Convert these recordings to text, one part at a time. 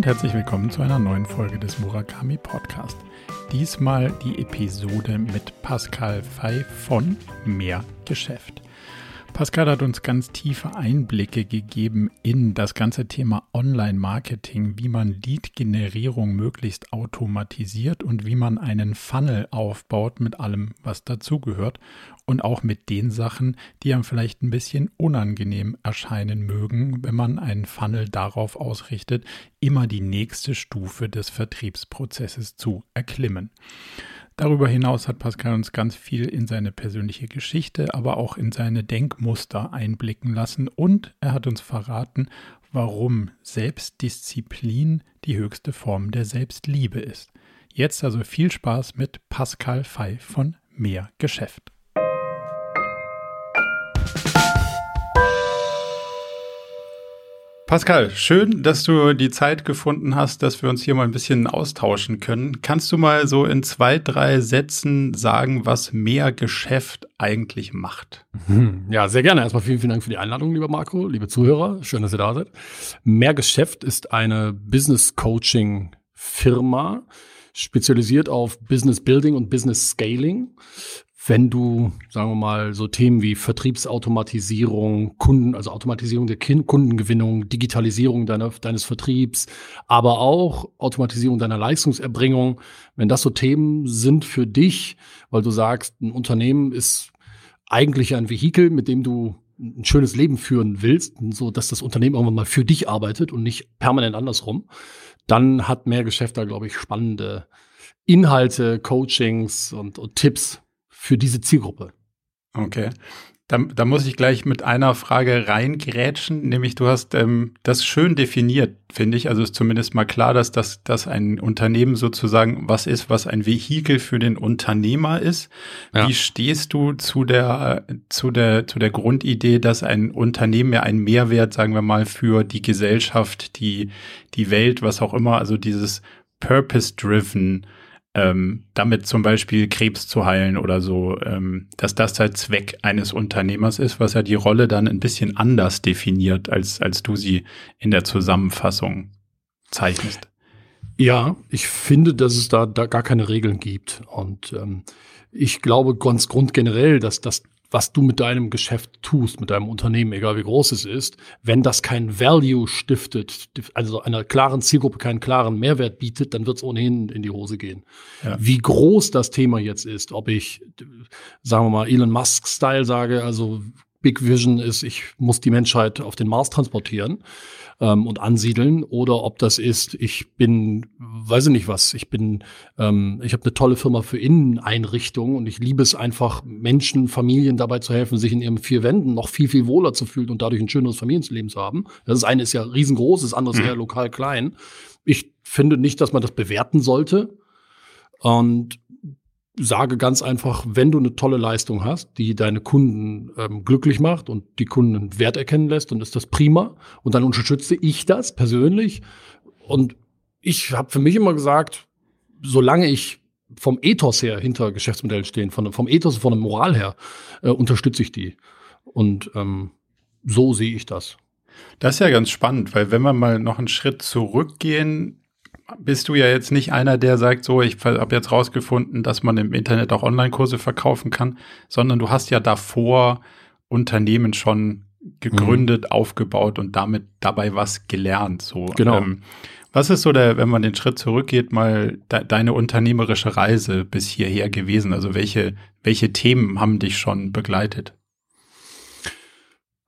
und herzlich willkommen zu einer neuen Folge des Murakami Podcast. Diesmal die Episode mit Pascal Fey von Mehr Geschäft. Pascal hat uns ganz tiefe Einblicke gegeben in das ganze Thema Online-Marketing, wie man Lead-Generierung möglichst automatisiert und wie man einen Funnel aufbaut mit allem, was dazugehört und auch mit den Sachen, die einem vielleicht ein bisschen unangenehm erscheinen mögen, wenn man einen Funnel darauf ausrichtet, immer die nächste Stufe des Vertriebsprozesses zu erklimmen. Darüber hinaus hat Pascal uns ganz viel in seine persönliche Geschichte, aber auch in seine Denkmuster einblicken lassen und er hat uns verraten, warum Selbstdisziplin die höchste Form der Selbstliebe ist. Jetzt also viel Spaß mit Pascal Fey von Mehr Geschäft. Pascal, schön, dass du die Zeit gefunden hast, dass wir uns hier mal ein bisschen austauschen können. Kannst du mal so in zwei, drei Sätzen sagen, was mehr Geschäft eigentlich macht? Hm, ja, sehr gerne. Erstmal vielen, vielen Dank für die Einladung, lieber Marco, liebe Zuhörer. Schön, dass ihr da seid. Mehr Geschäft ist eine Business Coaching Firma, spezialisiert auf Business Building und Business Scaling wenn du, sagen wir mal, so Themen wie Vertriebsautomatisierung, Kunden, also Automatisierung der Kundengewinnung, Digitalisierung deiner, deines Vertriebs, aber auch Automatisierung deiner Leistungserbringung, wenn das so Themen sind für dich, weil du sagst, ein Unternehmen ist eigentlich ein Vehikel, mit dem du ein schönes Leben führen willst, so dass das Unternehmen irgendwann mal für dich arbeitet und nicht permanent andersrum, dann hat mehr Geschäft da, glaube ich, spannende Inhalte, Coachings und, und Tipps für diese Zielgruppe. Okay. Da, da muss ich gleich mit einer Frage reingrätschen, nämlich du hast ähm, das schön definiert, finde ich. Also ist zumindest mal klar, dass das dass ein Unternehmen sozusagen was ist, was ein Vehikel für den Unternehmer ist. Ja. Wie stehst du zu der zu der zu der Grundidee, dass ein Unternehmen ja einen Mehrwert, sagen wir mal, für die Gesellschaft, die die Welt, was auch immer, also dieses Purpose-driven ähm, damit zum Beispiel Krebs zu heilen oder so, ähm, dass das halt Zweck eines Unternehmers ist, was ja die Rolle dann ein bisschen anders definiert, als, als du sie in der Zusammenfassung zeichnest. Ja, ich finde, dass es da, da gar keine Regeln gibt. Und ähm, ich glaube ganz grundgenerell, dass das was du mit deinem Geschäft tust, mit deinem Unternehmen, egal wie groß es ist, wenn das kein Value stiftet, also einer klaren Zielgruppe keinen klaren Mehrwert bietet, dann wird es ohnehin in die Hose gehen. Ja. Wie groß das Thema jetzt ist, ob ich, sagen wir mal, Elon Musk-Style sage, also Big Vision ist, ich muss die Menschheit auf den Mars transportieren ähm, und ansiedeln oder ob das ist, ich bin, weiß ich nicht was, ich bin, ähm, ich habe eine tolle Firma für Inneneinrichtungen und ich liebe es einfach, Menschen, Familien dabei zu helfen, sich in ihren vier Wänden noch viel, viel wohler zu fühlen und dadurch ein schöneres Familienleben zu haben. Das eine ist ja riesengroß, das andere ist eher mhm. lokal klein. Ich finde nicht, dass man das bewerten sollte. Und sage ganz einfach, wenn du eine tolle Leistung hast, die deine Kunden ähm, glücklich macht und die Kunden Wert erkennen lässt, dann ist das prima. Und dann unterstütze ich das persönlich. Und ich habe für mich immer gesagt, solange ich vom Ethos her hinter Geschäftsmodellen stehen, von, vom Ethos, von der Moral her, äh, unterstütze ich die. Und ähm, so sehe ich das. Das ist ja ganz spannend, weil wenn wir mal noch einen Schritt zurückgehen, bist du ja jetzt nicht einer, der sagt, so, ich habe jetzt rausgefunden, dass man im Internet auch Online-Kurse verkaufen kann, sondern du hast ja davor Unternehmen schon gegründet, mhm. aufgebaut und damit dabei was gelernt. So. Genau. Ähm, was ist so der, wenn man den Schritt zurückgeht, mal de deine unternehmerische Reise bis hierher gewesen? Also welche, welche Themen haben dich schon begleitet?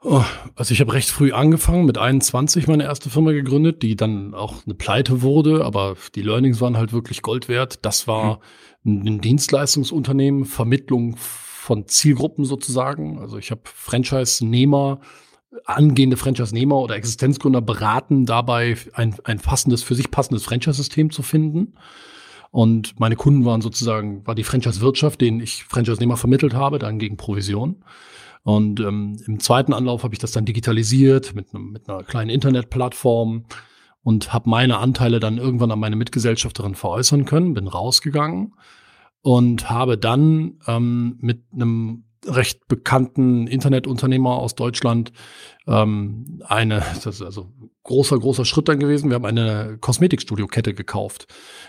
Oh, also ich habe recht früh angefangen, mit 21 meine erste Firma gegründet, die dann auch eine Pleite wurde, aber die Learnings waren halt wirklich Gold wert. Das war mhm. ein Dienstleistungsunternehmen, Vermittlung von Zielgruppen sozusagen. Also ich habe Franchise-Nehmer, angehende Franchise-Nehmer oder Existenzgründer beraten, dabei ein, ein passendes, für sich passendes Franchise-System zu finden. Und meine Kunden waren sozusagen, war die Franchise-Wirtschaft, denen ich Franchise-Nehmer vermittelt habe, dann gegen Provision. Und ähm, im zweiten Anlauf habe ich das dann digitalisiert mit, mit einer kleinen Internetplattform und habe meine Anteile dann irgendwann an meine Mitgesellschafterin veräußern können, bin rausgegangen und habe dann ähm, mit einem recht bekannten Internetunternehmer aus Deutschland ähm, eine, das ist also großer, großer Schritt dann gewesen. Wir haben eine Kosmetikstudio-Kette gekauft,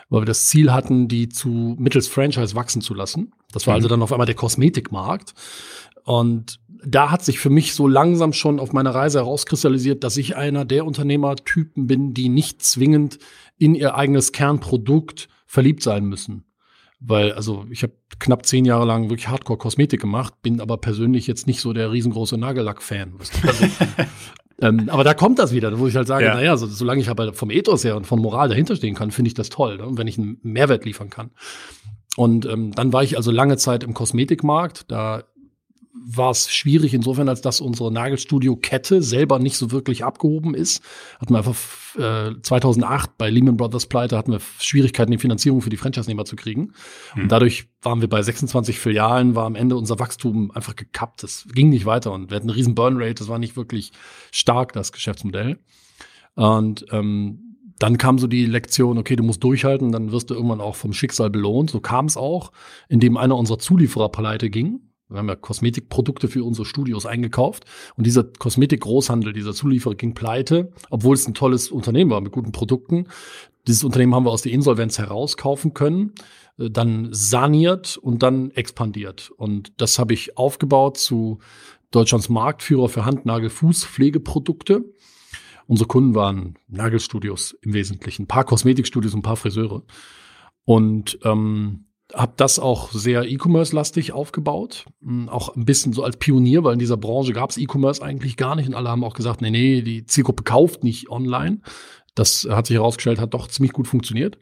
weil wir das Ziel hatten, die zu mittels Franchise wachsen zu lassen. Das war also mhm. also dann auf einmal der Kosmetikmarkt. Und da hat sich für mich so langsam schon auf meiner Reise herauskristallisiert, dass ich einer der Unternehmertypen bin, die nicht zwingend in ihr eigenes Kernprodukt verliebt sein müssen. Weil, also ich habe knapp zehn Jahre lang wirklich Hardcore-Kosmetik gemacht, bin aber persönlich jetzt nicht so der riesengroße Nagellack-Fan. Also, ähm, aber da kommt das wieder, wo ich halt sage, ja. naja, so, solange ich aber vom Ethos her und von Moral dahinter stehen kann, finde ich das toll, ne? wenn ich einen Mehrwert liefern kann. Und ähm, dann war ich also lange Zeit im Kosmetikmarkt. Da war es schwierig insofern, als dass unsere Nagelstudio-Kette selber nicht so wirklich abgehoben ist. Hatten wir einfach äh, 2008 bei Lehman Brothers Pleite hatten wir Schwierigkeiten, die Finanzierung für die Franchise-Nehmer zu kriegen. Mhm. Und dadurch waren wir bei 26 Filialen, war am Ende unser Wachstum einfach gekappt. Das ging nicht weiter und wir hatten eine riesen Burn-Rate. Das war nicht wirklich stark, das Geschäftsmodell. Und ähm, dann kam so die Lektion, okay, du musst durchhalten, dann wirst du irgendwann auch vom Schicksal belohnt. So kam es auch, indem einer unserer Zulieferer pleite ging wir haben ja Kosmetikprodukte für unsere Studios eingekauft und dieser Kosmetikgroßhandel, dieser Zulieferer ging pleite, obwohl es ein tolles Unternehmen war mit guten Produkten. Dieses Unternehmen haben wir aus der Insolvenz herauskaufen können, äh, dann saniert und dann expandiert. Und das habe ich aufgebaut zu Deutschlands Marktführer für Hand-Nagel-Fußpflegeprodukte. Unsere Kunden waren Nagelstudios im Wesentlichen, ein paar Kosmetikstudios und ein paar Friseure. Und ähm, habe das auch sehr E-Commerce-lastig aufgebaut. Hm, auch ein bisschen so als Pionier, weil in dieser Branche gab es E-Commerce eigentlich gar nicht. Und alle haben auch gesagt, nee, nee, die Zielgruppe kauft nicht online. Das hat sich herausgestellt, hat doch ziemlich gut funktioniert.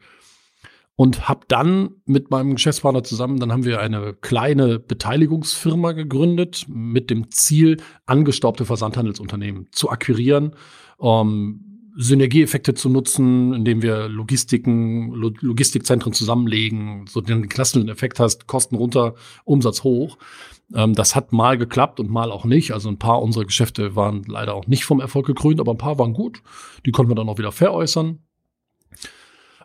Und habe dann mit meinem Geschäftspartner zusammen, dann haben wir eine kleine Beteiligungsfirma gegründet mit dem Ziel, angestaubte Versandhandelsunternehmen zu akquirieren. Ähm, Synergieeffekte zu nutzen, indem wir Logistiken, Logistikzentren zusammenlegen, so den klassischen Effekt hast, Kosten runter, Umsatz hoch. Ähm, das hat mal geklappt und mal auch nicht. Also ein paar unserer Geschäfte waren leider auch nicht vom Erfolg gekrönt, aber ein paar waren gut. Die konnten wir dann auch wieder veräußern.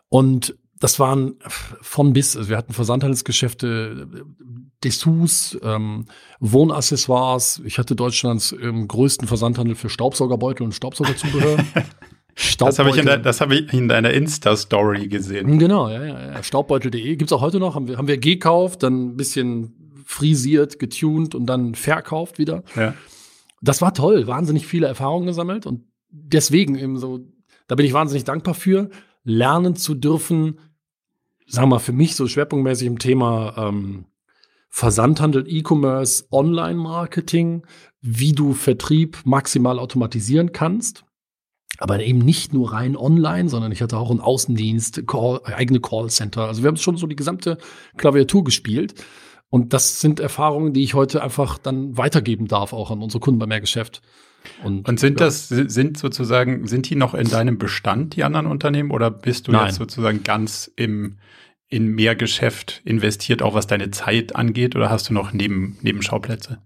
Und das waren von bis, also wir hatten Versandhandelsgeschäfte, Dessous, ähm, Wohnaccessoires. Ich hatte Deutschlands ähm, größten Versandhandel für Staubsaugerbeutel und Staubsaugerzubehör. Das habe ich, in de, hab ich in deiner Insta-Story gesehen. Genau, ja, ja. ja. Staubbeutel.de gibt's auch heute noch. Haben wir, haben wir gekauft, dann ein bisschen frisiert, getuned und dann verkauft wieder. Ja. Das war toll, wahnsinnig viele Erfahrungen gesammelt und deswegen eben so, da bin ich wahnsinnig dankbar für, lernen zu dürfen, sagen wir mal, für mich so schwerpunktmäßig im Thema ähm, Versandhandel, E-Commerce, Online-Marketing, wie du Vertrieb maximal automatisieren kannst aber eben nicht nur rein online, sondern ich hatte auch einen Außendienst, Call, eigene Callcenter. Also wir haben schon so die gesamte Klaviatur gespielt. Und das sind Erfahrungen, die ich heute einfach dann weitergeben darf, auch an unsere Kunden bei Mehrgeschäft. Und, und sind ja. das, sind sozusagen, sind die noch in deinem Bestand, die anderen Unternehmen, oder bist du Nein. jetzt sozusagen ganz im, in Mehrgeschäft investiert, auch was deine Zeit angeht, oder hast du noch neben, Nebenschauplätze?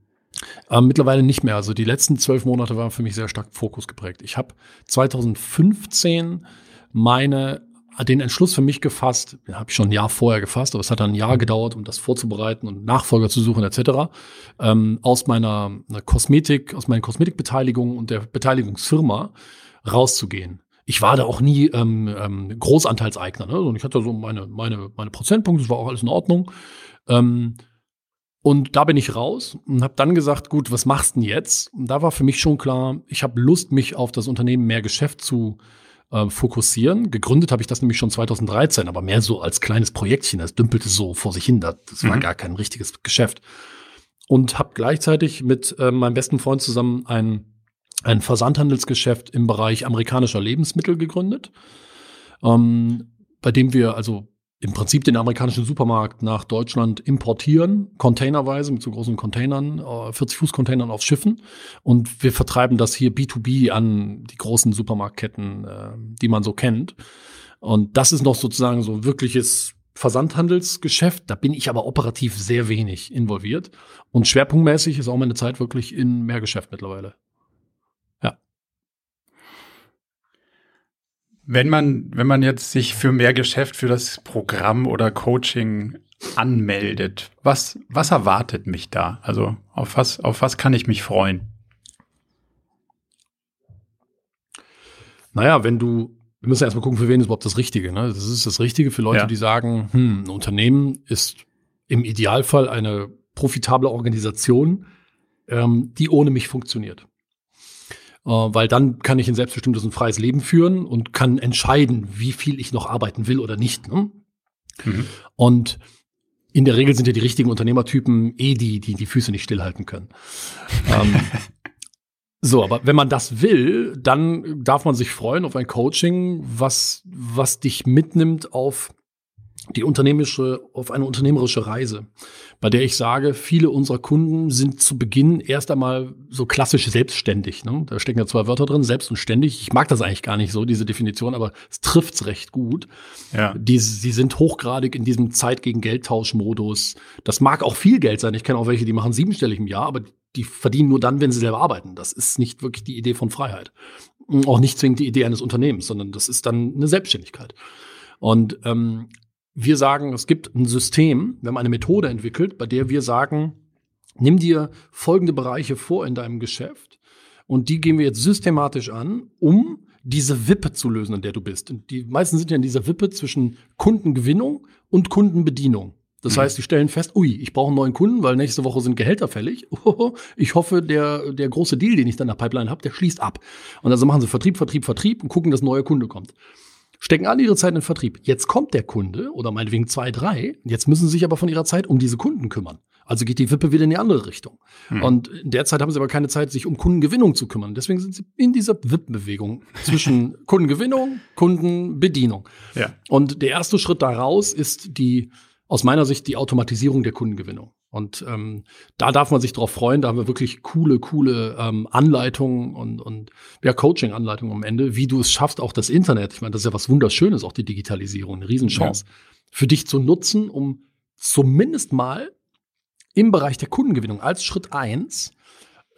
Ähm, mittlerweile nicht mehr. Also die letzten zwölf Monate waren für mich sehr stark Fokus geprägt. Ich habe 2015 meine den Entschluss für mich gefasst, den habe ich schon ein Jahr vorher gefasst, aber es hat dann ein Jahr gedauert, um das vorzubereiten und Nachfolger zu suchen etc. Ähm, aus meiner Kosmetik, aus meinen Kosmetikbeteiligungen und der Beteiligungsfirma rauszugehen. Ich war da auch nie ähm, ähm, Großanteilseigner, ne? Und ich hatte so meine meine meine Prozentpunkte, das war auch alles in Ordnung. Ähm, und da bin ich raus und habe dann gesagt, gut, was machst du denn jetzt? Und da war für mich schon klar, ich habe Lust, mich auf das Unternehmen mehr Geschäft zu äh, fokussieren. Gegründet habe ich das nämlich schon 2013, aber mehr so als kleines Projektchen. Das dümpelte so vor sich hin. Das, das war mhm. gar kein richtiges Geschäft. Und habe gleichzeitig mit äh, meinem besten Freund zusammen ein, ein Versandhandelsgeschäft im Bereich amerikanischer Lebensmittel gegründet, ähm, bei dem wir also im Prinzip den amerikanischen Supermarkt nach Deutschland importieren, containerweise mit so großen Containern, 40 äh, auf Schiffen. Und wir vertreiben das hier B2B an die großen Supermarktketten, äh, die man so kennt. Und das ist noch sozusagen so ein wirkliches Versandhandelsgeschäft. Da bin ich aber operativ sehr wenig involviert. Und schwerpunktmäßig ist auch meine Zeit wirklich in Mehrgeschäft mittlerweile. Wenn man, wenn man jetzt sich für mehr Geschäft, für das Programm oder Coaching anmeldet, was, was erwartet mich da? Also auf was, auf was kann ich mich freuen? Naja, wenn du, wir müssen erstmal gucken, für wen ist überhaupt das Richtige. Ne? Das ist das Richtige für Leute, ja. die sagen, hm, ein Unternehmen ist im Idealfall eine profitable Organisation, ähm, die ohne mich funktioniert. Äh, weil dann kann ich ein selbstbestimmtes und freies Leben führen und kann entscheiden, wie viel ich noch arbeiten will oder nicht. Ne? Mhm. Und in der Regel sind ja die richtigen Unternehmertypen eh die, die die Füße nicht stillhalten können. ähm, so, aber wenn man das will, dann darf man sich freuen auf ein Coaching, was, was dich mitnimmt auf die unternehmerische, auf eine unternehmerische Reise, bei der ich sage, viele unserer Kunden sind zu Beginn erst einmal so klassisch selbstständig. Ne? Da stecken ja zwei Wörter drin, selbst und ständig. Ich mag das eigentlich gar nicht so, diese Definition, aber es trifft's recht gut. Ja. Die, sie sind hochgradig in diesem Zeit gegen Geldtauschmodus. Das mag auch viel Geld sein. Ich kenne auch welche, die machen siebenstellig im Jahr, aber die verdienen nur dann, wenn sie selber arbeiten. Das ist nicht wirklich die Idee von Freiheit. Auch nicht zwingend die Idee eines Unternehmens, sondern das ist dann eine Selbstständigkeit. Und ähm, wir sagen, es gibt ein System, wir haben eine Methode entwickelt, bei der wir sagen, nimm dir folgende Bereiche vor in deinem Geschäft und die gehen wir jetzt systematisch an, um diese Wippe zu lösen, in der du bist. Und die meisten sind ja in dieser Wippe zwischen Kundengewinnung und Kundenbedienung. Das mhm. heißt, die stellen fest, ui, ich brauche einen neuen Kunden, weil nächste Woche sind Gehälter fällig. Ich hoffe, der, der große Deal, den ich dann in der Pipeline habe, der schließt ab. Und also machen sie Vertrieb, Vertrieb, Vertrieb und gucken, dass ein neuer Kunde kommt stecken alle ihre Zeit in den Vertrieb. Jetzt kommt der Kunde oder meinetwegen zwei, drei. Jetzt müssen sie sich aber von ihrer Zeit um diese Kunden kümmern. Also geht die Wippe wieder in die andere Richtung. Hm. Und in der Zeit haben sie aber keine Zeit, sich um Kundengewinnung zu kümmern. Deswegen sind sie in dieser Wippenbewegung zwischen Kundengewinnung, Kundenbedienung. Ja. Und der erste Schritt daraus ist die, aus meiner Sicht, die Automatisierung der Kundengewinnung. Und ähm, da darf man sich drauf freuen. Da haben wir wirklich coole, coole ähm, Anleitungen und, und ja, Coaching-Anleitungen am Ende, wie du es schaffst, auch das Internet. Ich meine, das ist ja was Wunderschönes, auch die Digitalisierung, eine Riesenchance, ja. für dich zu nutzen, um zumindest mal im Bereich der Kundengewinnung als Schritt eins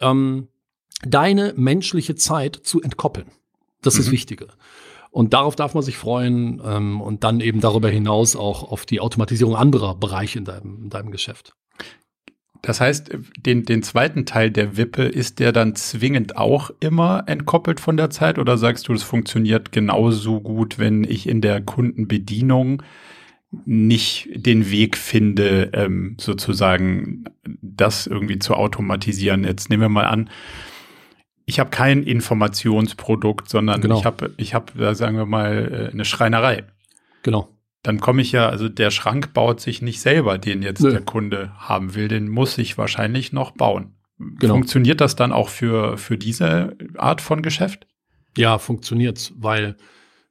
ähm, deine menschliche Zeit zu entkoppeln. Das mhm. ist das Wichtige. Und darauf darf man sich freuen ähm, und dann eben darüber hinaus auch auf die Automatisierung anderer Bereiche in deinem, in deinem Geschäft. Das heißt, den, den zweiten Teil der Wippe, ist der dann zwingend auch immer entkoppelt von der Zeit oder sagst du, es funktioniert genauso gut, wenn ich in der Kundenbedienung nicht den Weg finde, ähm, sozusagen das irgendwie zu automatisieren? Jetzt nehmen wir mal an, ich habe kein Informationsprodukt, sondern genau. ich habe, ich habe, sagen wir mal, äh, eine Schreinerei. Genau dann komme ich ja, also der Schrank baut sich nicht selber, den jetzt Nö. der Kunde haben will, den muss ich wahrscheinlich noch bauen. Genau. Funktioniert das dann auch für, für diese Art von Geschäft? Ja, funktioniert's, weil,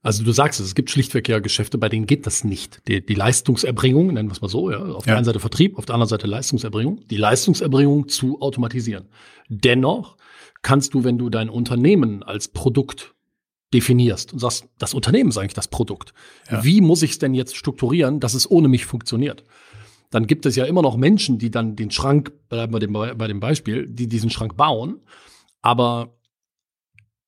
also du sagst es, es gibt schlichtweg ja Geschäfte, bei denen geht das nicht. Die, die Leistungserbringung, nennen wir es mal so, ja, auf ja. der einen Seite Vertrieb, auf der anderen Seite Leistungserbringung, die Leistungserbringung zu automatisieren. Dennoch kannst du, wenn du dein Unternehmen als Produkt definierst und sagst, das Unternehmen ist eigentlich das Produkt. Ja. Wie muss ich es denn jetzt strukturieren, dass es ohne mich funktioniert? Dann gibt es ja immer noch Menschen, die dann den Schrank, bleiben wir dem, bei dem Beispiel, die diesen Schrank bauen. Aber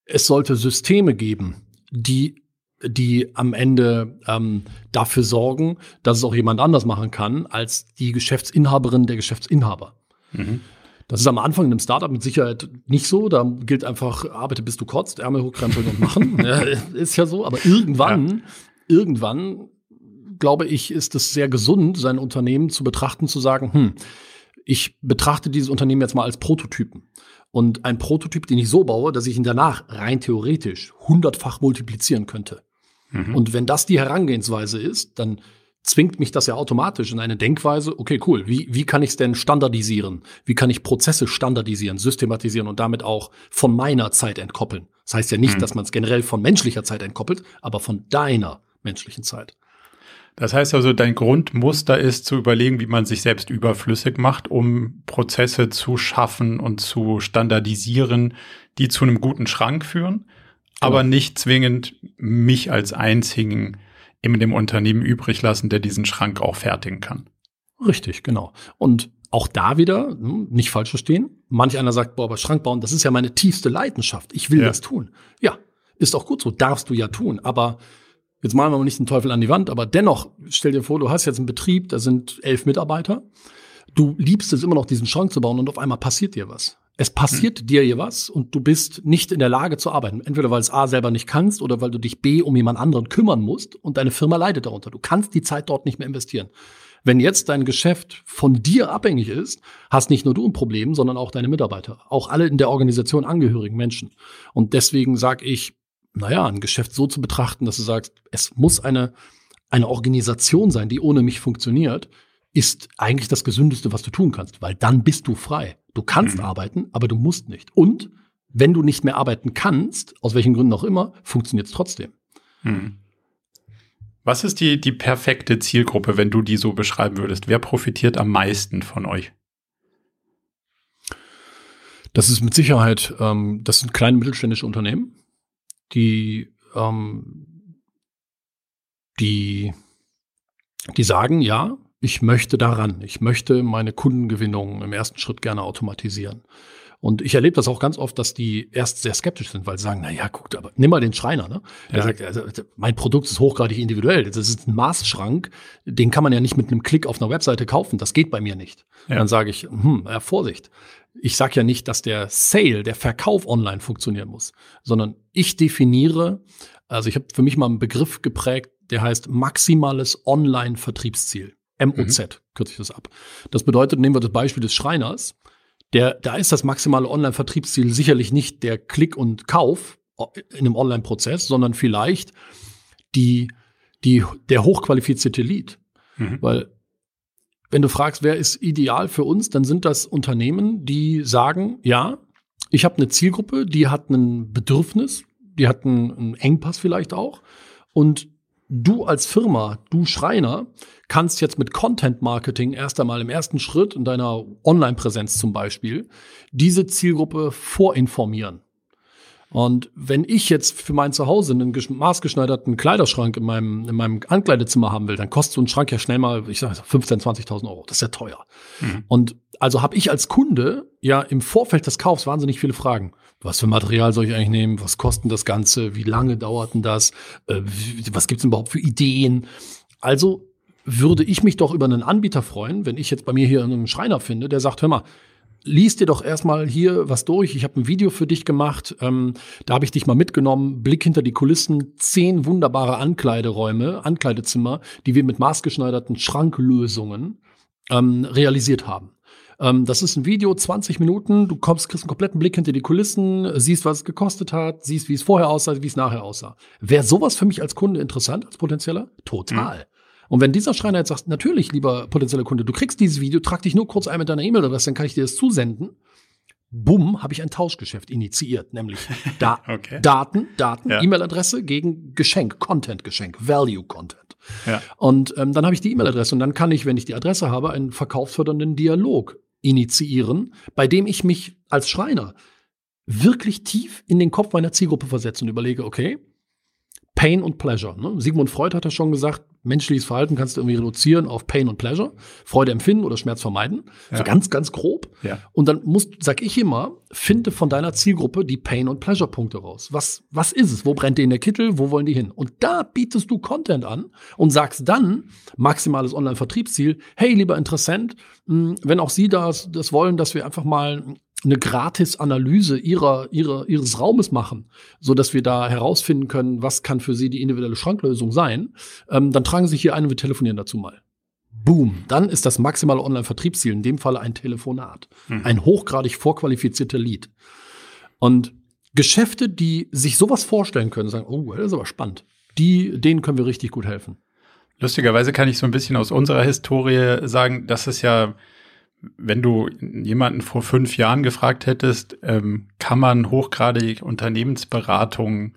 es sollte Systeme geben, die die am Ende ähm, dafür sorgen, dass es auch jemand anders machen kann als die Geschäftsinhaberin der Geschäftsinhaber. Mhm. Das ist am Anfang in einem Startup mit Sicherheit nicht so. Da gilt einfach, arbeite bis du kotzt, Ärmel hochkrempeln und machen. ja, ist ja so. Aber irgendwann, ja. irgendwann, glaube ich, ist es sehr gesund, sein Unternehmen zu betrachten, zu sagen, hm, ich betrachte dieses Unternehmen jetzt mal als Prototypen. Und ein Prototyp, den ich so baue, dass ich ihn danach rein theoretisch hundertfach multiplizieren könnte. Mhm. Und wenn das die Herangehensweise ist, dann zwingt mich das ja automatisch in eine Denkweise, okay, cool, wie, wie kann ich es denn standardisieren? Wie kann ich Prozesse standardisieren, systematisieren und damit auch von meiner Zeit entkoppeln? Das heißt ja nicht, hm. dass man es generell von menschlicher Zeit entkoppelt, aber von deiner menschlichen Zeit. Das heißt also, dein Grundmuster ist zu überlegen, wie man sich selbst überflüssig macht, um Prozesse zu schaffen und zu standardisieren, die zu einem guten Schrank führen, aber genau. nicht zwingend mich als einzigen in dem Unternehmen übrig lassen, der diesen Schrank auch fertigen kann. Richtig, genau. Und auch da wieder, hm, nicht falsch verstehen, manch einer sagt, boah, aber Schrank bauen, das ist ja meine tiefste Leidenschaft. Ich will ja. das tun. Ja, ist auch gut so, darfst du ja tun. Aber Jetzt malen wir mal nicht den Teufel an die Wand, aber dennoch, stell dir vor, du hast jetzt einen Betrieb, da sind elf Mitarbeiter. Du liebst es immer noch, diesen Schrank zu bauen und auf einmal passiert dir was. Es passiert mhm. dir hier was und du bist nicht in der Lage zu arbeiten. Entweder weil es A selber nicht kannst oder weil du dich B um jemand anderen kümmern musst und deine Firma leidet darunter. Du kannst die Zeit dort nicht mehr investieren. Wenn jetzt dein Geschäft von dir abhängig ist, hast nicht nur du ein Problem, sondern auch deine Mitarbeiter, auch alle in der Organisation angehörigen Menschen. Und deswegen sage ich, naja, ein Geschäft so zu betrachten, dass du sagst, es muss eine, eine Organisation sein, die ohne mich funktioniert, ist eigentlich das Gesündeste, was du tun kannst, weil dann bist du frei. Du kannst mhm. arbeiten, aber du musst nicht. Und wenn du nicht mehr arbeiten kannst, aus welchen Gründen auch immer, funktioniert es trotzdem. Mhm. Was ist die, die perfekte Zielgruppe, wenn du die so beschreiben würdest? Wer profitiert am meisten von euch? Das ist mit Sicherheit, ähm, das sind kleine mittelständische Unternehmen, die, ähm, die, die sagen, ja, ich möchte daran, ich möchte meine Kundengewinnung im ersten Schritt gerne automatisieren. Und ich erlebe das auch ganz oft, dass die erst sehr skeptisch sind, weil sie sagen, na ja, guck, aber nimm mal den Schreiner, ne? Der ja. sagt, also, mein Produkt ist hochgradig individuell. Das ist ein Maßschrank, den kann man ja nicht mit einem Klick auf einer Webseite kaufen. Das geht bei mir nicht. Ja. Dann sage ich, hm, ja, Vorsicht. Ich sage ja nicht, dass der Sale, der Verkauf online funktionieren muss, sondern ich definiere, also ich habe für mich mal einen Begriff geprägt, der heißt maximales Online-Vertriebsziel. MOZ, mhm. kürze ich das ab. Das bedeutet, nehmen wir das Beispiel des Schreiners. Der, da ist das maximale Online-Vertriebsziel sicherlich nicht der Klick und Kauf in einem Online-Prozess, sondern vielleicht die, die, der hochqualifizierte Lead. Mhm. Weil wenn du fragst, wer ist ideal für uns, dann sind das Unternehmen, die sagen, ja, ich habe eine Zielgruppe, die hat ein Bedürfnis, die hat einen, einen Engpass vielleicht auch. Und du als Firma, du Schreiner, kannst jetzt mit Content Marketing erst einmal im ersten Schritt in deiner Online-Präsenz zum Beispiel diese Zielgruppe vorinformieren. Und wenn ich jetzt für mein Zuhause einen maßgeschneiderten Kleiderschrank in meinem, in meinem Ankleidezimmer haben will, dann kostet so ein Schrank ja schnell mal, ich sage 15.000, 20.000 Euro. Das ist ja teuer. Mhm. Und also habe ich als Kunde ja im Vorfeld des Kaufs wahnsinnig viele Fragen. Was für Material soll ich eigentlich nehmen? Was kostet das Ganze? Wie lange dauert denn das? Äh, was gibt es überhaupt für Ideen? Also würde ich mich doch über einen Anbieter freuen, wenn ich jetzt bei mir hier einen Schreiner finde, der sagt, hör mal, lies dir doch erstmal hier was durch. Ich habe ein Video für dich gemacht. Ähm, da habe ich dich mal mitgenommen. Blick hinter die Kulissen. Zehn wunderbare Ankleideräume, Ankleidezimmer, die wir mit maßgeschneiderten Schranklösungen ähm, realisiert haben. Ähm, das ist ein Video, 20 Minuten. Du kommst, kriegst einen kompletten Blick hinter die Kulissen, siehst, was es gekostet hat, siehst, wie es vorher aussah, wie es nachher aussah. Wäre sowas für mich als Kunde interessant, als potenzieller? Total. Mhm. Und wenn dieser Schreiner jetzt sagt, natürlich, lieber potenzieller Kunde, du kriegst dieses Video, trag dich nur kurz ein mit deiner E-Mail-Adresse, dann kann ich dir das zusenden. Bumm, habe ich ein Tauschgeschäft initiiert, nämlich da okay. Daten, Daten, ja. E-Mail-Adresse gegen Geschenk, Content-Geschenk, Value-Content. Ja. Und ähm, dann habe ich die E-Mail-Adresse und dann kann ich, wenn ich die Adresse habe, einen verkaufsfördernden Dialog initiieren, bei dem ich mich als Schreiner wirklich tief in den Kopf meiner Zielgruppe versetze und überlege, okay, Pain und Pleasure. Ne? Sigmund Freud hat ja schon gesagt, menschliches Verhalten kannst du irgendwie reduzieren auf Pain und Pleasure, Freude empfinden oder Schmerz vermeiden. Ja. So ganz, ganz grob. Ja. Und dann musst, sag ich immer, finde von deiner Zielgruppe die Pain- und Pleasure-Punkte raus. Was, was ist es? Wo brennt denen der Kittel? Wo wollen die hin? Und da bietest du Content an und sagst dann, maximales Online-Vertriebsziel, hey, lieber Interessent, hm, wenn auch Sie das, das wollen, dass wir einfach mal eine Gratis-Analyse ihrer, ihrer, ihres Raumes machen, so dass wir da herausfinden können, was kann für Sie die individuelle Schranklösung sein, ähm, dann tragen Sie sich hier ein und wir telefonieren dazu mal. Boom. Dann ist das maximale Online-Vertriebsziel in dem Falle ein Telefonat. Mhm. Ein hochgradig vorqualifizierter Lead. Und Geschäfte, die sich sowas vorstellen können, sagen, oh, das ist aber spannend. Die, denen können wir richtig gut helfen. Lustigerweise kann ich so ein bisschen aus unserer Historie sagen, dass es ja wenn du jemanden vor fünf Jahren gefragt hättest, ähm, kann man hochgradig Unternehmensberatung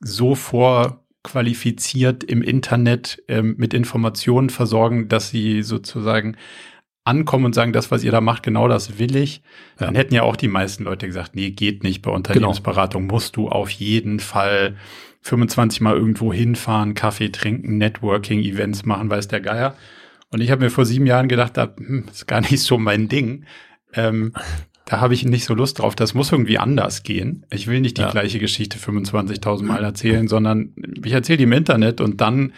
so vorqualifiziert im Internet ähm, mit Informationen versorgen, dass sie sozusagen ankommen und sagen, das, was ihr da macht, genau das will ich, ja. dann hätten ja auch die meisten Leute gesagt, nee, geht nicht. Bei Unternehmensberatung genau. musst du auf jeden Fall 25 Mal irgendwo hinfahren, Kaffee trinken, Networking, Events machen, weiß der Geier. Und ich habe mir vor sieben Jahren gedacht, das hm, ist gar nicht so mein Ding. Ähm, da habe ich nicht so Lust drauf. Das muss irgendwie anders gehen. Ich will nicht die ja. gleiche Geschichte 25.000 Mal erzählen, sondern ich erzähle die im Internet und dann,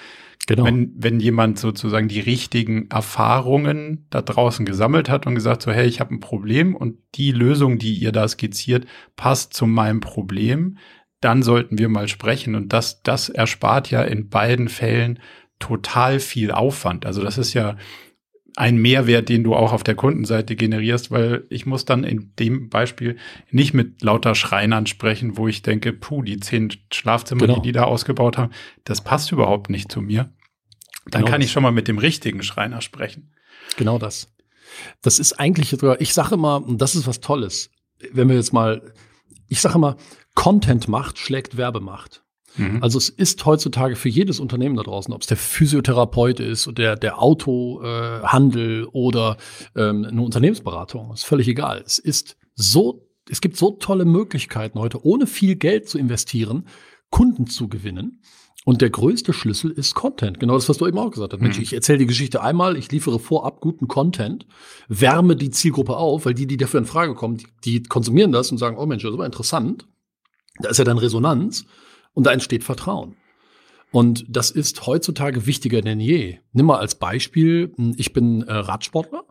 genau. wenn, wenn jemand sozusagen die richtigen Erfahrungen da draußen gesammelt hat und gesagt so, hey, ich habe ein Problem und die Lösung, die ihr da skizziert, passt zu meinem Problem, dann sollten wir mal sprechen. Und das, das erspart ja in beiden Fällen total viel Aufwand. Also das ist ja ein Mehrwert, den du auch auf der Kundenseite generierst, weil ich muss dann in dem Beispiel nicht mit lauter Schreinern sprechen, wo ich denke, puh, die zehn Schlafzimmer, genau. die die da ausgebaut haben, das passt überhaupt nicht zu mir. Dann genau kann ich schon mal mit dem richtigen Schreiner sprechen. Genau das. Das ist eigentlich, ich sage immer, und das ist was Tolles, wenn wir jetzt mal, ich sage immer, Content macht schlägt Werbemacht. Mhm. Also es ist heutzutage für jedes Unternehmen da draußen, ob es der Physiotherapeut ist oder der, der Autohandel äh, oder ähm, eine Unternehmensberatung, ist völlig egal. Es ist so, es gibt so tolle Möglichkeiten heute, ohne viel Geld zu investieren, Kunden zu gewinnen. Und der größte Schlüssel ist Content. Genau das, was du eben auch gesagt hast. Mensch, mhm. ich erzähle die Geschichte einmal, ich liefere vorab guten Content, wärme die Zielgruppe auf, weil die, die dafür in Frage kommen, die, die konsumieren das und sagen, oh Mensch, das ist aber interessant. Da ist ja dann Resonanz. Und da entsteht Vertrauen. Und das ist heutzutage wichtiger denn je. Nimm mal als Beispiel, hm, ich bin äh, Radsportler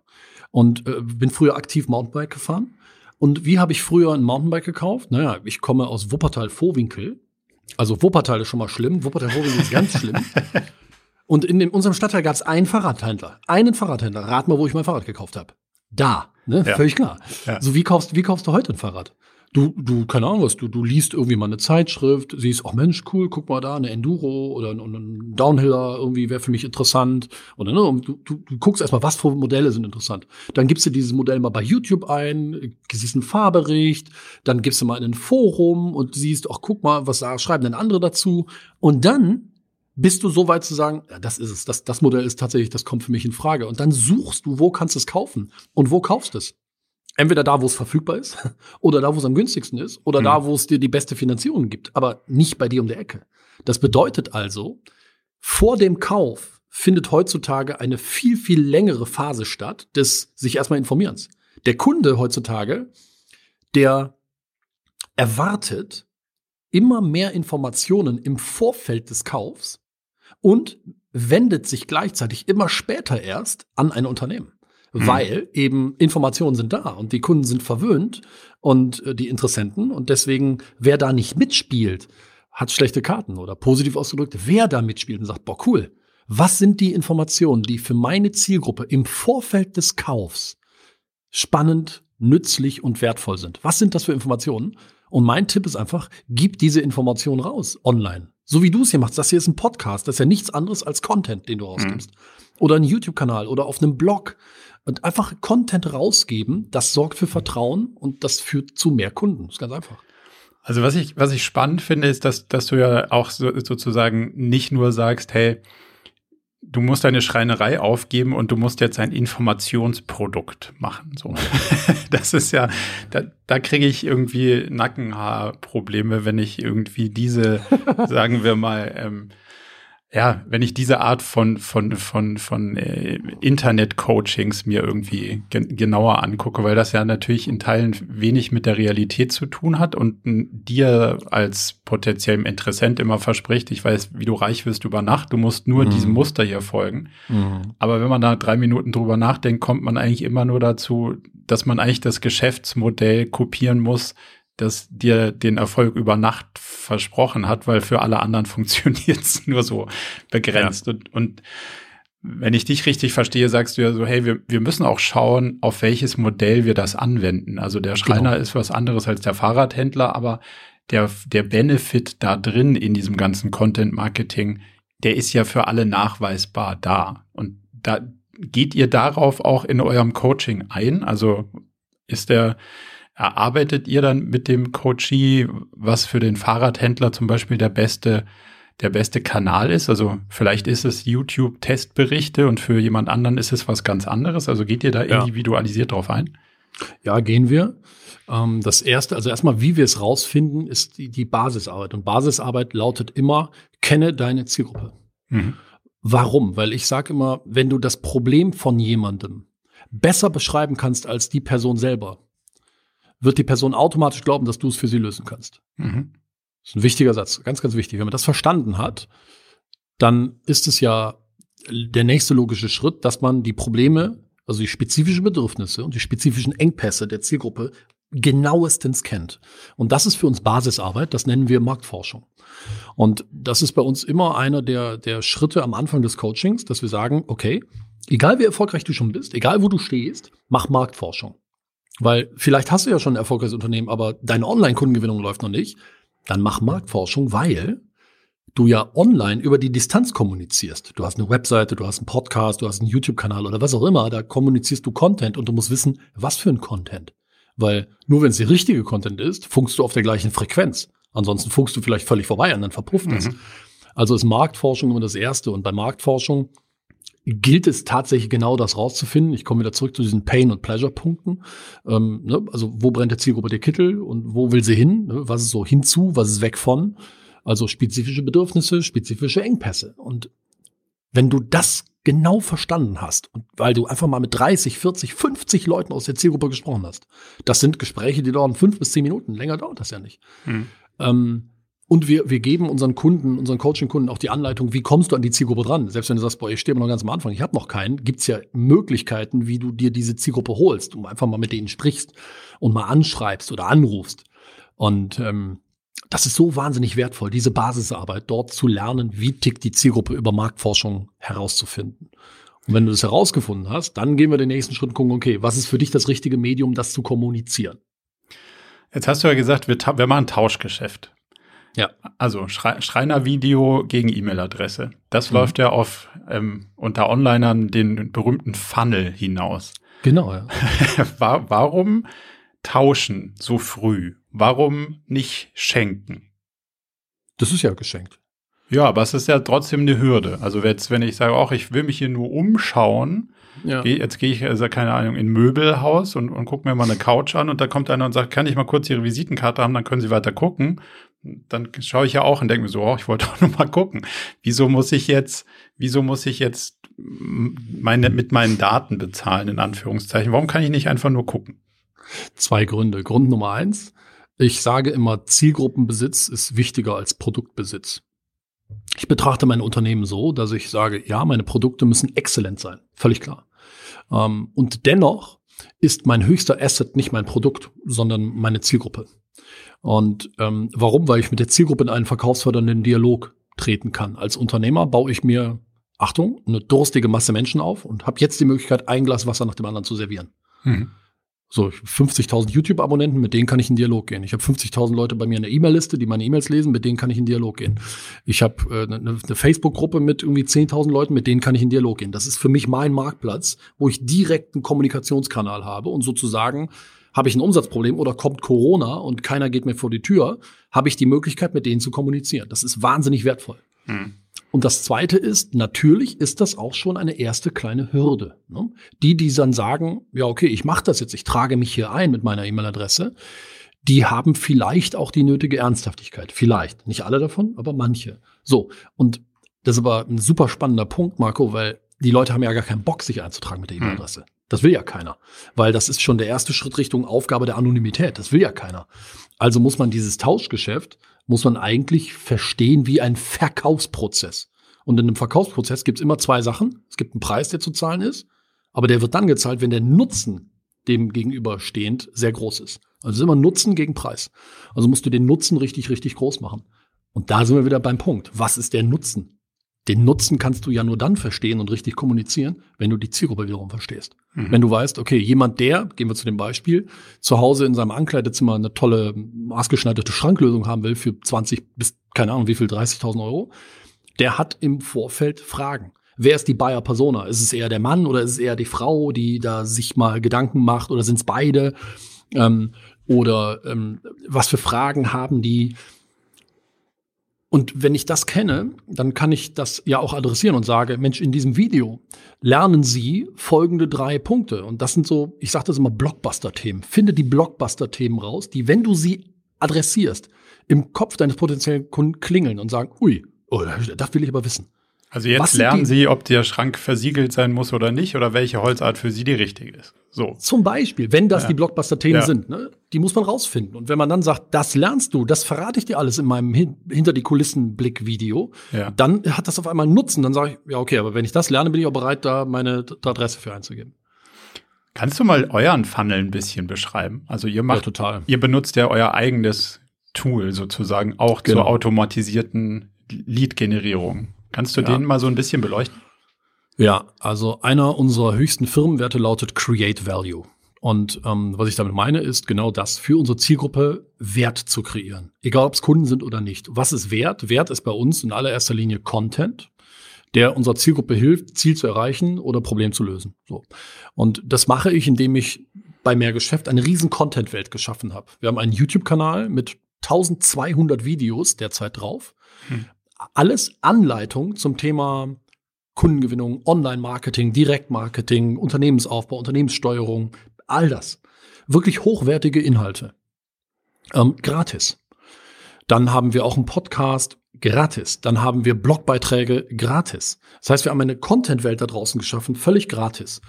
und äh, bin früher aktiv Mountainbike gefahren. Und wie habe ich früher ein Mountainbike gekauft? Naja, ich komme aus Wuppertal-Vorwinkel. Also Wuppertal ist schon mal schlimm, Wuppertal-Vorwinkel ist ganz schlimm. Und in dem, unserem Stadtteil gab es einen Fahrradhändler. Einen Fahrradhändler. Rat mal, wo ich mein Fahrrad gekauft habe. Da, ne? Ja. Völlig klar. Ja. So, wie kaufst, wie kaufst du heute ein Fahrrad? Du, du, keine Ahnung was, du, du liest irgendwie mal eine Zeitschrift, siehst, oh Mensch, cool, guck mal da, eine Enduro oder ein, ein Downhiller irgendwie wäre für mich interessant. Oder ne, du, du, du guckst erstmal, was für Modelle sind interessant. Dann gibst du dieses Modell mal bei YouTube ein, siehst einen Fahrbericht, dann gibst du mal in ein Forum und siehst, ach guck mal, was schreiben denn andere dazu? Und dann bist du so weit zu sagen, ja, das ist es, das, das Modell ist tatsächlich, das kommt für mich in Frage. Und dann suchst du, wo kannst du es kaufen und wo kaufst du es? Entweder da, wo es verfügbar ist, oder da, wo es am günstigsten ist, oder mhm. da, wo es dir die beste Finanzierung gibt, aber nicht bei dir um die Ecke. Das bedeutet also, vor dem Kauf findet heutzutage eine viel, viel längere Phase statt des sich erstmal informierens. Der Kunde heutzutage, der erwartet immer mehr Informationen im Vorfeld des Kaufs und wendet sich gleichzeitig immer später erst an ein Unternehmen. Mhm. weil eben Informationen sind da und die Kunden sind verwöhnt und äh, die Interessenten und deswegen, wer da nicht mitspielt, hat schlechte Karten oder positiv ausgedrückt, wer da mitspielt und sagt, boah, cool, was sind die Informationen, die für meine Zielgruppe im Vorfeld des Kaufs spannend, nützlich und wertvoll sind? Was sind das für Informationen? Und mein Tipp ist einfach, gib diese Informationen raus online. So wie du es hier machst. Das hier ist ein Podcast. Das ist ja nichts anderes als Content, den du rausgibst. Mhm. Oder ein YouTube-Kanal oder auf einem Blog. Und einfach Content rausgeben, das sorgt für Vertrauen und das führt zu mehr Kunden. Das ist ganz einfach. Also was ich, was ich spannend finde, ist, dass, dass du ja auch so, sozusagen nicht nur sagst, hey, du musst deine Schreinerei aufgeben und du musst jetzt ein Informationsprodukt machen. So. Das ist ja, da, da kriege ich irgendwie Nackenhaarprobleme, wenn ich irgendwie diese, sagen wir mal, ähm, ja, wenn ich diese Art von, von, von, von äh, Internet-Coachings mir irgendwie gen genauer angucke, weil das ja natürlich in Teilen wenig mit der Realität zu tun hat und dir als potenziellem Interessent immer verspricht, ich weiß, wie du reich wirst über Nacht, du musst nur mhm. diesem Muster hier folgen. Mhm. Aber wenn man da drei Minuten drüber nachdenkt, kommt man eigentlich immer nur dazu, dass man eigentlich das Geschäftsmodell kopieren muss, das dir den Erfolg über Nacht versprochen hat, weil für alle anderen funktioniert es nur so begrenzt. Ja. Und, und wenn ich dich richtig verstehe, sagst du ja so, hey, wir, wir müssen auch schauen, auf welches Modell wir das anwenden. Also der Schreiner genau. ist was anderes als der Fahrradhändler, aber der, der Benefit da drin in diesem ganzen Content Marketing, der ist ja für alle nachweisbar da. Und da geht ihr darauf auch in eurem Coaching ein? Also ist der, erarbeitet ihr dann mit dem Coachee, was für den Fahrradhändler zum Beispiel der beste, der beste Kanal ist? Also vielleicht ist es YouTube-Testberichte und für jemand anderen ist es was ganz anderes. Also geht ihr da ja. individualisiert drauf ein? Ja, gehen wir. Ähm, das erste, also erstmal, wie wir es rausfinden, ist die, die Basisarbeit. Und Basisarbeit lautet immer, kenne deine Zielgruppe. Mhm. Warum? Weil ich sage immer, wenn du das Problem von jemandem besser beschreiben kannst als die Person selber, wird die Person automatisch glauben, dass du es für sie lösen kannst. Mhm. Das ist ein wichtiger Satz, ganz, ganz wichtig. Wenn man das verstanden hat, dann ist es ja der nächste logische Schritt, dass man die Probleme, also die spezifischen Bedürfnisse und die spezifischen Engpässe der Zielgruppe genauestens kennt. Und das ist für uns Basisarbeit, das nennen wir Marktforschung. Und das ist bei uns immer einer der, der Schritte am Anfang des Coachings, dass wir sagen, okay, egal wie erfolgreich du schon bist, egal wo du stehst, mach Marktforschung. Weil vielleicht hast du ja schon ein erfolgreiches Unternehmen, aber deine Online-Kundengewinnung läuft noch nicht. Dann mach Marktforschung, weil du ja online über die Distanz kommunizierst. Du hast eine Webseite, du hast einen Podcast, du hast einen YouTube-Kanal oder was auch immer. Da kommunizierst du Content und du musst wissen, was für ein Content. Weil nur wenn es der richtige Content ist, funkst du auf der gleichen Frequenz. Ansonsten funkst du vielleicht völlig vorbei und dann verpufft es. Mhm. Also ist Marktforschung immer das Erste. Und bei Marktforschung gilt es tatsächlich genau das rauszufinden. Ich komme wieder zurück zu diesen Pain- und Pleasure-Punkten. Ähm, ne? Also wo brennt der Zielgruppe der Kittel und wo will sie hin? Ne? Was ist so hinzu, was ist weg von? Also spezifische Bedürfnisse, spezifische Engpässe. Und wenn du das genau verstanden hast und weil du einfach mal mit 30, 40, 50 Leuten aus der Zielgruppe gesprochen hast, das sind Gespräche, die dauern fünf bis zehn Minuten. Länger dauert das ja nicht. Hm. Ähm, und wir, wir geben unseren Kunden, unseren Coaching-Kunden auch die Anleitung, wie kommst du an die Zielgruppe dran? Selbst wenn du sagst, boah, ich stehe noch ganz am Anfang, ich habe noch keinen, gibt's ja Möglichkeiten, wie du dir diese Zielgruppe holst, um einfach mal mit denen sprichst und mal anschreibst oder anrufst. Und ähm, das ist so wahnsinnig wertvoll, diese Basisarbeit, dort zu lernen, wie tickt die Zielgruppe über Marktforschung herauszufinden. Und wenn du das herausgefunden hast, dann gehen wir den nächsten Schritt und gucken, okay, was ist für dich das richtige Medium, das zu kommunizieren? Jetzt hast du ja gesagt, wir, wir machen Tauschgeschäft. Ja. Also Schrei Schreinervideo gegen E-Mail-Adresse. Das mhm. läuft ja auf ähm, unter Onlinern den berühmten Funnel hinaus. Genau, ja. Warum tauschen so früh? Warum nicht schenken? Das ist ja geschenkt. Ja, aber es ist ja trotzdem eine Hürde. Also jetzt, wenn ich sage, auch ich will mich hier nur umschauen, ja. Geh, jetzt gehe ich, also keine Ahnung, in ein Möbelhaus und, und gucke mir mal eine Couch an und da kommt einer und sagt, kann ich mal kurz Ihre Visitenkarte haben, dann können Sie weiter gucken. Dann schaue ich ja auch und denke mir so, oh, ich wollte auch nur mal gucken. Wieso muss ich jetzt, wieso muss ich jetzt meine, mit meinen Daten bezahlen, in Anführungszeichen? Warum kann ich nicht einfach nur gucken? Zwei Gründe. Grund Nummer eins. Ich sage immer, Zielgruppenbesitz ist wichtiger als Produktbesitz. Ich betrachte mein Unternehmen so, dass ich sage, ja, meine Produkte müssen exzellent sein. Völlig klar. Ähm, und dennoch ist mein höchster Asset nicht mein Produkt, sondern meine Zielgruppe. Und ähm, warum? Weil ich mit der Zielgruppe in einen verkaufsfördernden Dialog treten kann. Als Unternehmer baue ich mir, Achtung, eine durstige Masse Menschen auf und habe jetzt die Möglichkeit, ein Glas Wasser nach dem anderen zu servieren. Mhm. So, 50.000 YouTube-Abonnenten, mit denen kann ich in Dialog gehen. Ich habe 50.000 Leute bei mir in der E-Mail-Liste, die meine E-Mails lesen, mit denen kann ich in Dialog gehen. Ich habe äh, eine, eine Facebook-Gruppe mit irgendwie 10.000 Leuten, mit denen kann ich in Dialog gehen. Das ist für mich mein Marktplatz, wo ich direkt einen Kommunikationskanal habe und sozusagen habe ich ein Umsatzproblem oder kommt Corona und keiner geht mir vor die Tür, habe ich die Möglichkeit, mit denen zu kommunizieren. Das ist wahnsinnig wertvoll. Hm. Und das Zweite ist, natürlich ist das auch schon eine erste kleine Hürde. Ne? Die, die dann sagen, ja, okay, ich mache das jetzt, ich trage mich hier ein mit meiner E-Mail-Adresse, die haben vielleicht auch die nötige Ernsthaftigkeit. Vielleicht. Nicht alle davon, aber manche. So, und das ist aber ein super spannender Punkt, Marco, weil die Leute haben ja gar keinen Bock, sich einzutragen mit der hm. E-Mail-Adresse. Das will ja keiner. Weil das ist schon der erste Schritt Richtung Aufgabe der Anonymität. Das will ja keiner. Also muss man dieses Tauschgeschäft muss man eigentlich verstehen wie ein Verkaufsprozess. Und in einem Verkaufsprozess gibt es immer zwei Sachen. Es gibt einen Preis, der zu zahlen ist, aber der wird dann gezahlt, wenn der Nutzen dem gegenüberstehend sehr groß ist. Also es ist immer Nutzen gegen Preis. Also musst du den Nutzen richtig, richtig groß machen. Und da sind wir wieder beim Punkt. Was ist der Nutzen? Den Nutzen kannst du ja nur dann verstehen und richtig kommunizieren, wenn du die Zielgruppe wiederum verstehst. Mhm. Wenn du weißt, okay, jemand, der, gehen wir zu dem Beispiel, zu Hause in seinem Ankleidezimmer eine tolle maßgeschneiderte Schranklösung haben will für 20 bis, keine Ahnung, wie viel, 30.000 Euro, der hat im Vorfeld Fragen. Wer ist die Bayer Persona? Ist es eher der Mann oder ist es eher die Frau, die da sich mal Gedanken macht oder sind es beide? Ähm, oder ähm, was für Fragen haben die? Und wenn ich das kenne, dann kann ich das ja auch adressieren und sage, Mensch, in diesem Video lernen Sie folgende drei Punkte. Und das sind so, ich sage das immer Blockbuster-Themen. Finde die Blockbuster-Themen raus, die, wenn du sie adressierst, im Kopf deines potenziellen Kunden klingeln und sagen, ui, oh, das will ich aber wissen. Also jetzt Was lernen Sie, ob der Schrank versiegelt sein muss oder nicht oder welche Holzart für Sie die richtige ist. So. Zum Beispiel, wenn das Ja. die Blockbuster-Themen Ja. sind, ne, die muss man rausfinden. Und wenn man dann sagt, das lernst du, das verrate ich dir alles in meinem Hin hinter die Kulissen-Blick-Video, Ja. dann hat das auf einmal einen Nutzen. Dann sage ich, ja, okay, aber wenn ich das lerne, bin ich auch bereit, da meine D- Adresse für einzugeben. Kannst du mal euren Funnel ein bisschen beschreiben? Also ihr macht, total. ihr benutzt ja euer eigenes Tool sozusagen auch Genau. zur automatisierten Lead-Generierung. Kannst du Ja. den mal so ein bisschen beleuchten? Ja, also einer unserer höchsten Firmenwerte lautet Create Value. Und ähm, was ich damit meine, ist genau das, für unsere Zielgruppe Wert zu kreieren. Egal, ob es Kunden sind oder nicht. Was ist Wert? Wert ist bei uns in allererster Linie Content, der unserer Zielgruppe hilft, Ziel zu erreichen oder Problem zu lösen. So. Und das mache ich, indem ich bei mehr Geschäft eine riesen Content-Welt geschaffen habe. Wir haben einen YouTube-Kanal mit 1200 Videos derzeit drauf. Hm. Alles Anleitung zum Thema Kundengewinnung, Online-Marketing, Direktmarketing, Unternehmensaufbau, Unternehmenssteuerung, all das. Wirklich hochwertige Inhalte. Ähm, gratis. Dann haben wir auch einen Podcast gratis. Dann haben wir Blogbeiträge gratis. Das heißt, wir haben eine Content-Welt da draußen geschaffen, völlig gratis.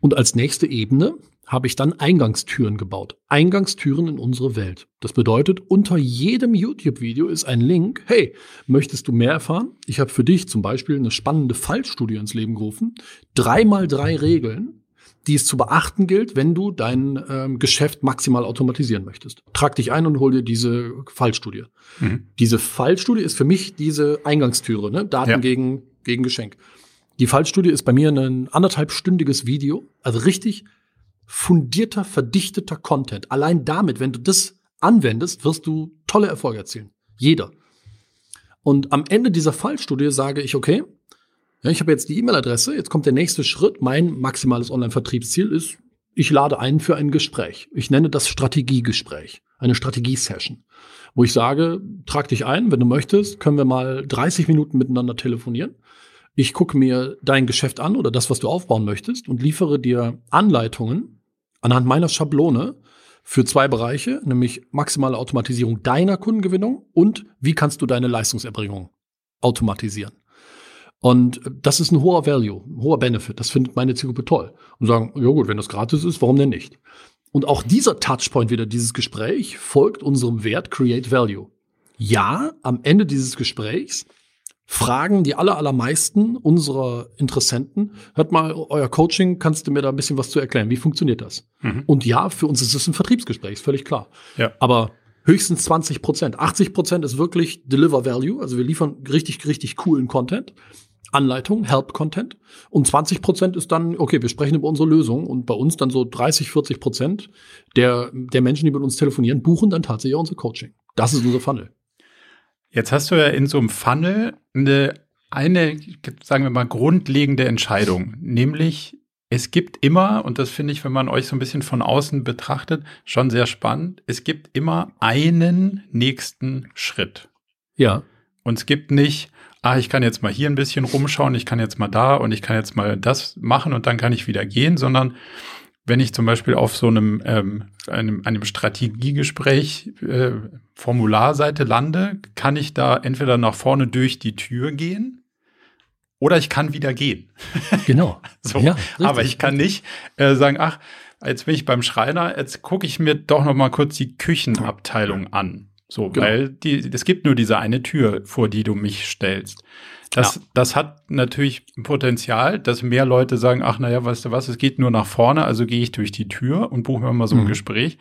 Und als nächste Ebene habe ich dann Eingangstüren gebaut. Eingangstüren in unsere Welt. Das bedeutet, unter jedem YouTube-Video ist ein Link. Hey, möchtest du mehr erfahren? Ich habe für dich zum Beispiel eine spannende Fallstudie ins Leben gerufen. Drei mal drei Regeln, die es zu beachten gilt, wenn du dein ähm, Geschäft maximal automatisieren möchtest. Trag dich ein und hol dir diese Fallstudie. Mhm. Diese Fallstudie ist für mich diese Eingangstüre, ne? Daten Ja. gegen, gegen Geschenk. Die Fallstudie ist bei mir ein anderthalbstündiges Video, also richtig fundierter, verdichteter Content. Allein damit, wenn du das anwendest, wirst du tolle Erfolge erzielen. Jeder. Und am Ende dieser Fallstudie sage ich, okay, ja, ich habe jetzt die E-Mail-Adresse, jetzt kommt der nächste Schritt. Mein maximales Online-Vertriebsziel ist, ich lade ein für ein Gespräch. Ich nenne das Strategiegespräch, eine Strategiesession, wo ich sage, trag dich ein, wenn du möchtest, können wir mal 30 Minuten miteinander telefonieren. Ich gucke mir dein Geschäft an oder das, was du aufbauen möchtest und liefere dir Anleitungen anhand meiner Schablone für zwei Bereiche, nämlich maximale Automatisierung deiner Kundengewinnung und wie kannst du deine Leistungserbringung automatisieren. Und das ist ein hoher Value, ein hoher Benefit. Das findet meine Zielgruppe toll. Und sagen, ja gut, wenn das gratis ist, warum denn nicht? Und auch dieser Touchpoint wieder, dieses Gespräch, folgt unserem Wert Create Value. Ja, am Ende dieses Gesprächs fragen die aller, allermeisten unserer Interessenten, hört mal, euer Coaching, kannst du mir da ein bisschen was zu erklären? Wie funktioniert das? Mhm. Und ja, für uns ist es ein Vertriebsgespräch, ist völlig klar. Ja. Aber höchstens 20 Prozent. 80 Prozent ist wirklich Deliver Value, also wir liefern richtig, richtig coolen Content. Anleitung, Help-Content. Und 20 Prozent ist dann, okay, wir sprechen über unsere Lösung. Und bei uns dann so 30, 40 Prozent der, der Menschen, die mit uns telefonieren, buchen dann tatsächlich unser Coaching. Das ist unser Funnel. Jetzt hast du ja in so einem Funnel eine, eine, sagen wir mal, grundlegende Entscheidung, nämlich es gibt immer, und das finde ich, wenn man euch so ein bisschen von außen betrachtet, schon sehr spannend, es gibt immer einen nächsten Schritt. Ja. Und es gibt nicht, ah, ich kann jetzt mal hier ein bisschen rumschauen, ich kann jetzt mal da und ich kann jetzt mal das machen und dann kann ich wieder gehen, sondern wenn ich zum Beispiel auf so einem, ähm, einem, einem Strategiegespräch äh, Formularseite lande, kann ich da entweder nach vorne durch die Tür gehen oder ich kann wieder gehen. Genau. So, Ja, aber ich kann nicht äh, sagen, ach, jetzt bin ich beim Schreiner, jetzt gucke ich mir doch noch mal kurz die Küchenabteilung an. So, Genau. weil die, es gibt nur diese eine Tür, vor die du mich stellst. Das, Ja. das hat natürlich ein Potenzial, dass mehr Leute sagen, ach, naja, weißt du was, es geht nur nach vorne, also gehe ich durch die Tür und buche mir mal so ein Mhm. Gespräch.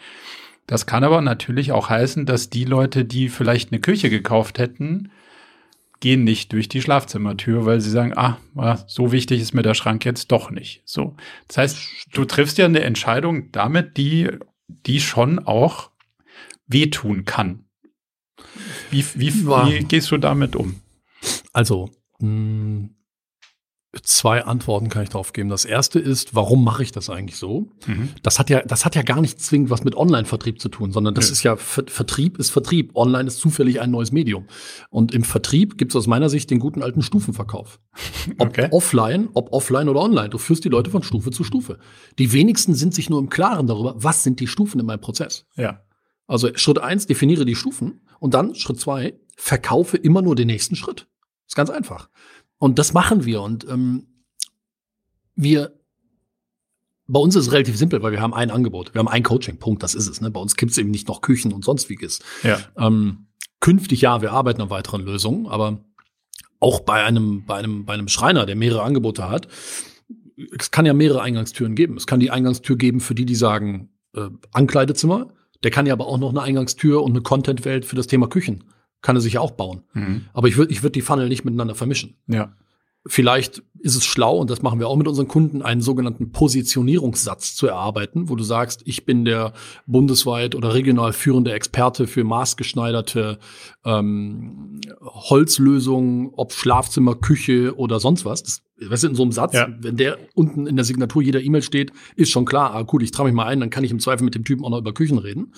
Das kann aber natürlich auch heißen, dass die Leute, die vielleicht eine Küche gekauft hätten, gehen nicht durch die Schlafzimmertür, weil sie sagen, ah, so wichtig ist mir der Schrank jetzt doch nicht. So. Das heißt, du triffst ja eine Entscheidung damit, die, die schon auch wehtun kann. Wie, wie, wie gehst du damit um? Also, zwei Antworten kann ich darauf geben. Das erste ist, warum mache ich das eigentlich so? Mhm. Das hat ja, das hat ja gar nicht zwingend was mit Online-Vertrieb zu tun, sondern das Nö. ist ja Ver Vertrieb ist Vertrieb. Online ist zufällig ein neues Medium. Und im Vertrieb gibt es aus meiner Sicht den guten alten Stufenverkauf. Ob Okay. offline, ob offline oder online. Du führst die Leute von Stufe zu Stufe. Die wenigsten sind sich nur im Klaren darüber, was sind die Stufen in meinem Prozess. Ja. Also Schritt eins, definiere die Stufen und dann Schritt zwei, verkaufe immer nur den nächsten Schritt. Ist ganz einfach. Und das machen wir. Und ähm, wir bei uns ist es relativ simpel, weil wir haben ein Angebot. Wir haben ein Coaching, Punkt, das ist es. Ne? Bei uns gibt es eben nicht noch Küchen und sonstiges. Ja. Ähm, künftig ja, wir arbeiten an weiteren Lösungen, aber auch bei einem, bei einem, bei einem Schreiner, der mehrere Angebote hat, es kann ja mehrere Eingangstüren geben. Es kann die Eingangstür geben für die, die sagen, äh, Ankleidezimmer. Der kann ja aber auch noch eine Eingangstür und eine Content-Welt für das Thema Küchen. Kann er sich ja auch bauen. Mhm. Aber ich würde ich würd die Funnel nicht miteinander vermischen. Ja. Vielleicht ist es schlau, und das machen wir auch mit unseren Kunden, einen sogenannten Positionierungssatz zu erarbeiten, wo du sagst, ich bin der bundesweit oder regional führende Experte für maßgeschneiderte ähm, Holzlösungen, ob Schlafzimmer, Küche oder sonst was. Das, weißt du, in so einem Satz, Ja. wenn der unten in der Signatur jeder E-Mail steht, ist schon klar, ah gut, ich trage mich mal ein, dann kann ich im Zweifel mit dem Typen auch noch über Küchen reden.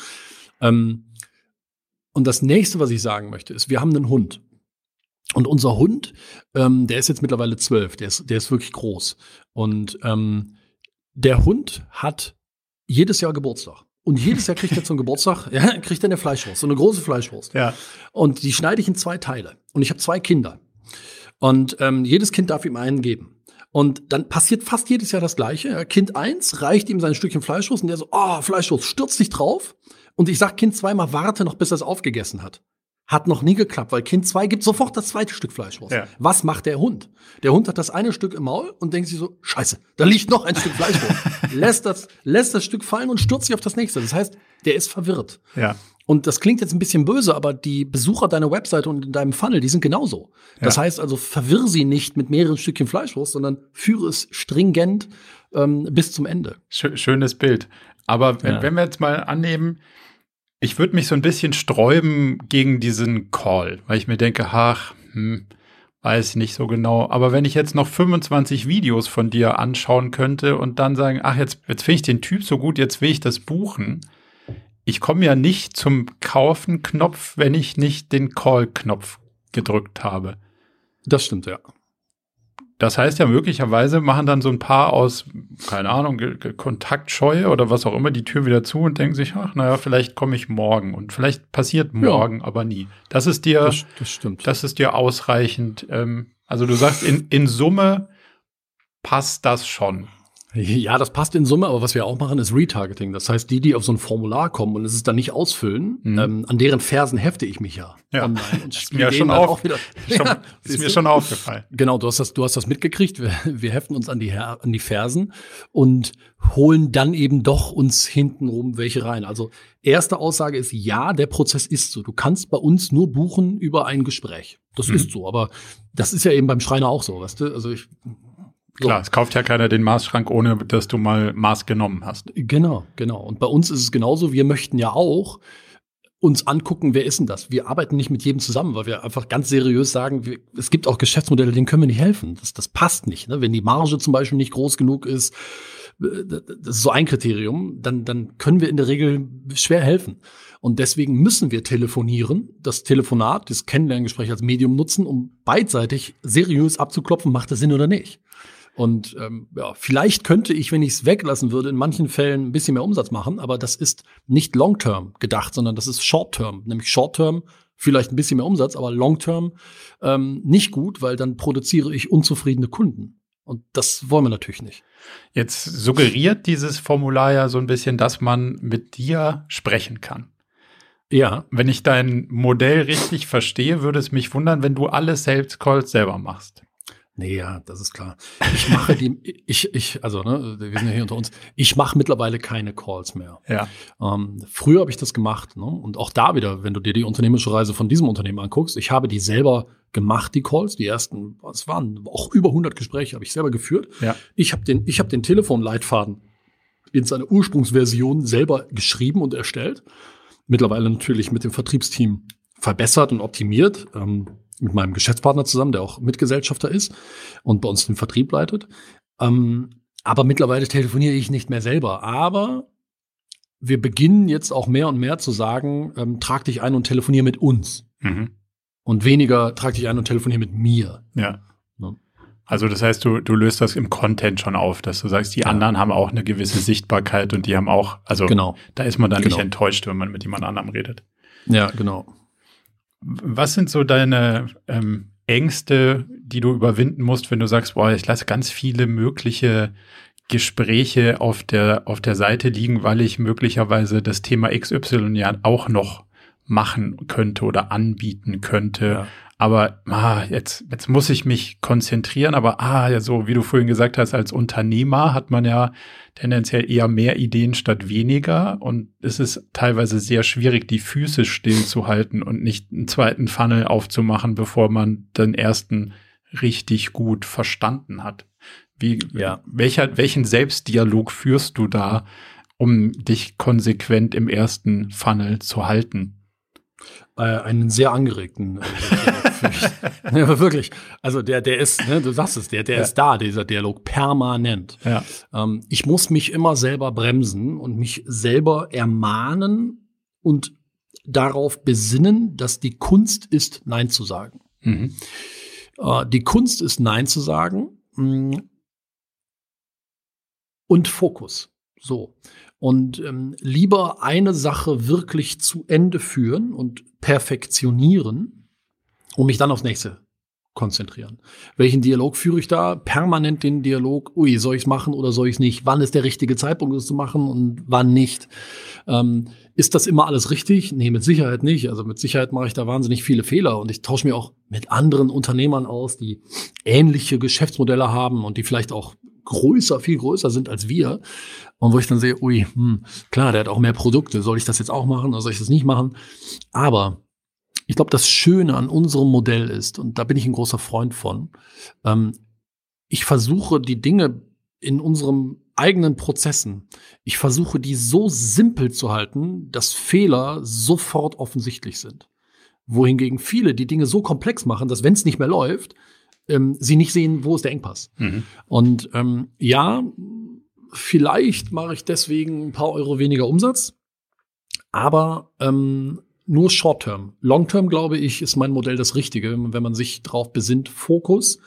Ähm, und das nächste, was ich sagen möchte, ist, wir haben einen Hund. Und unser Hund, ähm, der ist jetzt mittlerweile zwölf, der ist, der ist wirklich groß. Und ähm, der Hund hat jedes Jahr Geburtstag. Und jedes Jahr kriegt er zum Geburtstag, ja, kriegt er eine Fleischwurst, so eine große Fleischwurst. Ja. Und die schneide ich in zwei Teile. Und ich habe zwei Kinder. Und ähm, jedes Kind darf ihm einen geben. Und dann passiert fast jedes Jahr das Gleiche. Kind eins reicht ihm sein Stückchen Fleischwurst und der so, oh, Fleischwurst, stürzt sich drauf. Und ich sag Kind zweimal, warte noch, bis er es aufgegessen hat. Hat noch nie geklappt, weil Kind zwei gibt sofort das zweite Stück Fleischwurst. Ja. Was macht der Hund? Der Hund hat das eine Stück im Maul und denkt sich so, scheiße, da liegt noch ein Stück Fleischwurst. lässt, das, lässt das Stück fallen und stürzt sich auf das nächste. Das heißt, der ist verwirrt. Ja. Und das klingt jetzt ein bisschen böse, aber die Besucher deiner Webseite und in deinem Funnel, die sind genauso. Das Ja. heißt also, verwirr sie nicht mit mehreren Stückchen Fleischwurst, sondern führe es stringent ähm, bis zum Ende. Schö- Schönes Bild. Aber wenn, Ja. wenn wir jetzt mal annehmen, ich würde mich so ein bisschen sträuben gegen diesen Call, weil ich mir denke, ach, hm, weiß nicht so genau. Aber wenn ich jetzt noch 25 Videos von dir anschauen könnte und dann sagen, ach, jetzt, jetzt finde ich den Typ so gut, jetzt will ich das buchen. Ich komme ja nicht zum Kaufen-Knopf, wenn ich nicht den Call-Knopf gedrückt habe. Das stimmt, ja. Das heißt ja möglicherweise machen dann so ein paar aus, keine Ahnung, Kontaktscheue oder was auch immer die Tür wieder zu und denken sich, ach, naja, vielleicht komme ich morgen und vielleicht passiert morgen, aber nie. Das ist dir, Das, das stimmt. das ist dir ausreichend. Ähm, also du sagst, in, in Summe passt das schon. Ja, das passt in Summe, aber was wir auch machen, ist Retargeting. Das heißt, die, die auf so ein Formular kommen und es ist dann nicht ausfüllen, Mhm. ähm, an deren Fersen hefte ich mich ja, Ja. online und Ist mir schon auf- auch wieder. Schon, Ja, ist mir du? schon aufgefallen. Genau, du hast das, du hast das mitgekriegt. Wir, wir heften uns an die, Her an die Fersen und holen dann eben doch uns hintenrum welche rein. Also erste Aussage ist ja, der Prozess ist so. Du kannst bei uns nur buchen über ein Gespräch. Das Mhm. ist so, aber das ist ja eben beim Schreiner auch so, weißt du? Also ich so. Klar, es kauft ja keiner den Maßschrank, ohne dass du mal Maß genommen hast. Genau, genau. Und bei uns ist es genauso. Wir möchten ja auch uns angucken, wer ist denn das? Wir arbeiten nicht mit jedem zusammen, weil wir einfach ganz seriös sagen, wir, es gibt auch Geschäftsmodelle, denen können wir nicht helfen. Das, das passt nicht. Ne? Wenn die Marge zum Beispiel nicht groß genug ist, äh, das ist so ein Kriterium, dann, dann können wir in der Regel schwer helfen. Und deswegen müssen wir telefonieren, das Telefonat, das Kennenlerngespräch als Medium nutzen, um beidseitig seriös abzuklopfen, macht das Sinn oder nicht. Und ähm, ja, vielleicht könnte ich, wenn ich es weglassen würde, in manchen Fällen ein bisschen mehr Umsatz machen, aber das ist nicht long-term gedacht, sondern das ist short-term. Nämlich short-term vielleicht ein bisschen mehr Umsatz, aber long-term ähm, nicht gut, weil dann produziere ich unzufriedene Kunden. Und das wollen wir natürlich nicht. Jetzt suggeriert dieses Formular ja so ein bisschen, dass man mit dir sprechen kann. Ja, Wenn ich dein Modell richtig verstehe, würde es mich wundern, wenn du alle Sales Calls selber machst. Nee, ja, das ist klar. Ich mache die, ich, ich, also, ne, wir sind ja hier unter uns, ich mache mittlerweile keine Calls mehr. Ja. Ähm, früher habe ich das gemacht, ne? Und auch da wieder, wenn du dir die unternehmerische Reise von diesem Unternehmen anguckst, ich habe die selber gemacht, die Calls, die ersten, es waren auch über 100 Gespräche, habe ich selber geführt. Ja. Ich habe den, ich habe den Telefonleitfaden in seiner Ursprungsversion selber geschrieben und erstellt. Mittlerweile natürlich mit dem Vertriebsteam verbessert und optimiert, ähm, mit meinem Geschäftspartner zusammen, der auch Mitgesellschafter ist und bei uns den Vertrieb leitet. Ähm, aber mittlerweile telefoniere ich nicht mehr selber. Aber wir beginnen jetzt auch mehr und mehr zu sagen, ähm, trag dich ein und telefonier mit uns. Mhm. Und weniger trag dich ein und telefonier mit mir. Ja. Ja. Also das heißt, du, du löst das im Content schon auf, dass du sagst, die Ja. anderen haben auch eine gewisse Sichtbarkeit und die haben auch, also Genau. da ist man dann nicht Genau. enttäuscht, wenn man mit jemand anderem redet. Ja, genau. Was sind so deine ähm, Ängste, die du überwinden musst, wenn du sagst, boah, ich lasse ganz viele mögliche Gespräche auf der, auf der Seite liegen, weil ich möglicherweise das Thema XY ja auch noch machen könnte oder anbieten könnte. Ja. Aber ah, jetzt, jetzt muss ich mich konzentrieren. Aber ah, ja, so wie du vorhin gesagt hast, als Unternehmer hat man ja tendenziell eher mehr Ideen statt weniger. Und es ist teilweise sehr schwierig, die Füße stillzuhalten und nicht einen zweiten Funnel aufzumachen, bevor man den ersten richtig gut verstanden hat. Wie, ja. welcher, welchen Selbstdialog führst du da, um dich konsequent im ersten Funnel zu halten? Äh, einen sehr angeregten. Äh, ja, wirklich. Also der, der ist, ne, du sagst es, der, der ja. ist da, dieser Dialog, permanent. Ja. Ähm, ich muss mich immer selber bremsen und mich selber ermahnen und darauf besinnen, dass die Kunst ist, Nein zu sagen. Mhm. Äh, die Kunst ist, Nein zu sagen. Mh, mm, und Fokus. So. Und ähm, lieber eine Sache wirklich zu Ende führen und perfektionieren, um mich dann aufs nächste konzentrieren. Welchen Dialog führe ich da? Permanent den Dialog, ui, soll ich es machen oder soll ich es nicht? Wann ist der richtige Zeitpunkt, es zu machen und wann nicht? Ähm, ist das immer alles richtig? Nee, mit Sicherheit nicht. Also mit Sicherheit mache ich da wahnsinnig viele Fehler und ich tausche mir auch mit anderen Unternehmern aus, die ähnliche Geschäftsmodelle haben und die vielleicht auch größer, viel größer sind als wir. Und wo ich dann sehe, ui, hm, klar, der hat auch mehr Produkte. Soll ich das jetzt auch machen oder soll ich das nicht machen? Aber ich glaube, das Schöne an unserem Modell ist, und da bin ich ein großer Freund von, ähm, ich versuche die Dinge in unserem eigenen Prozessen, ich versuche die so simpel zu halten, dass Fehler sofort offensichtlich sind. Wohingegen viele die Dinge so komplex machen, dass wenn es nicht mehr läuft, ähm, sie nicht sehen, wo ist der Engpass. Mhm. Und ähm, ja, vielleicht mache ich deswegen ein paar Euro weniger Umsatz, aber ähm, nur Short-Term. Long-Term, glaube ich, ist mein Modell das Richtige, wenn man sich darauf besinnt, Fokus,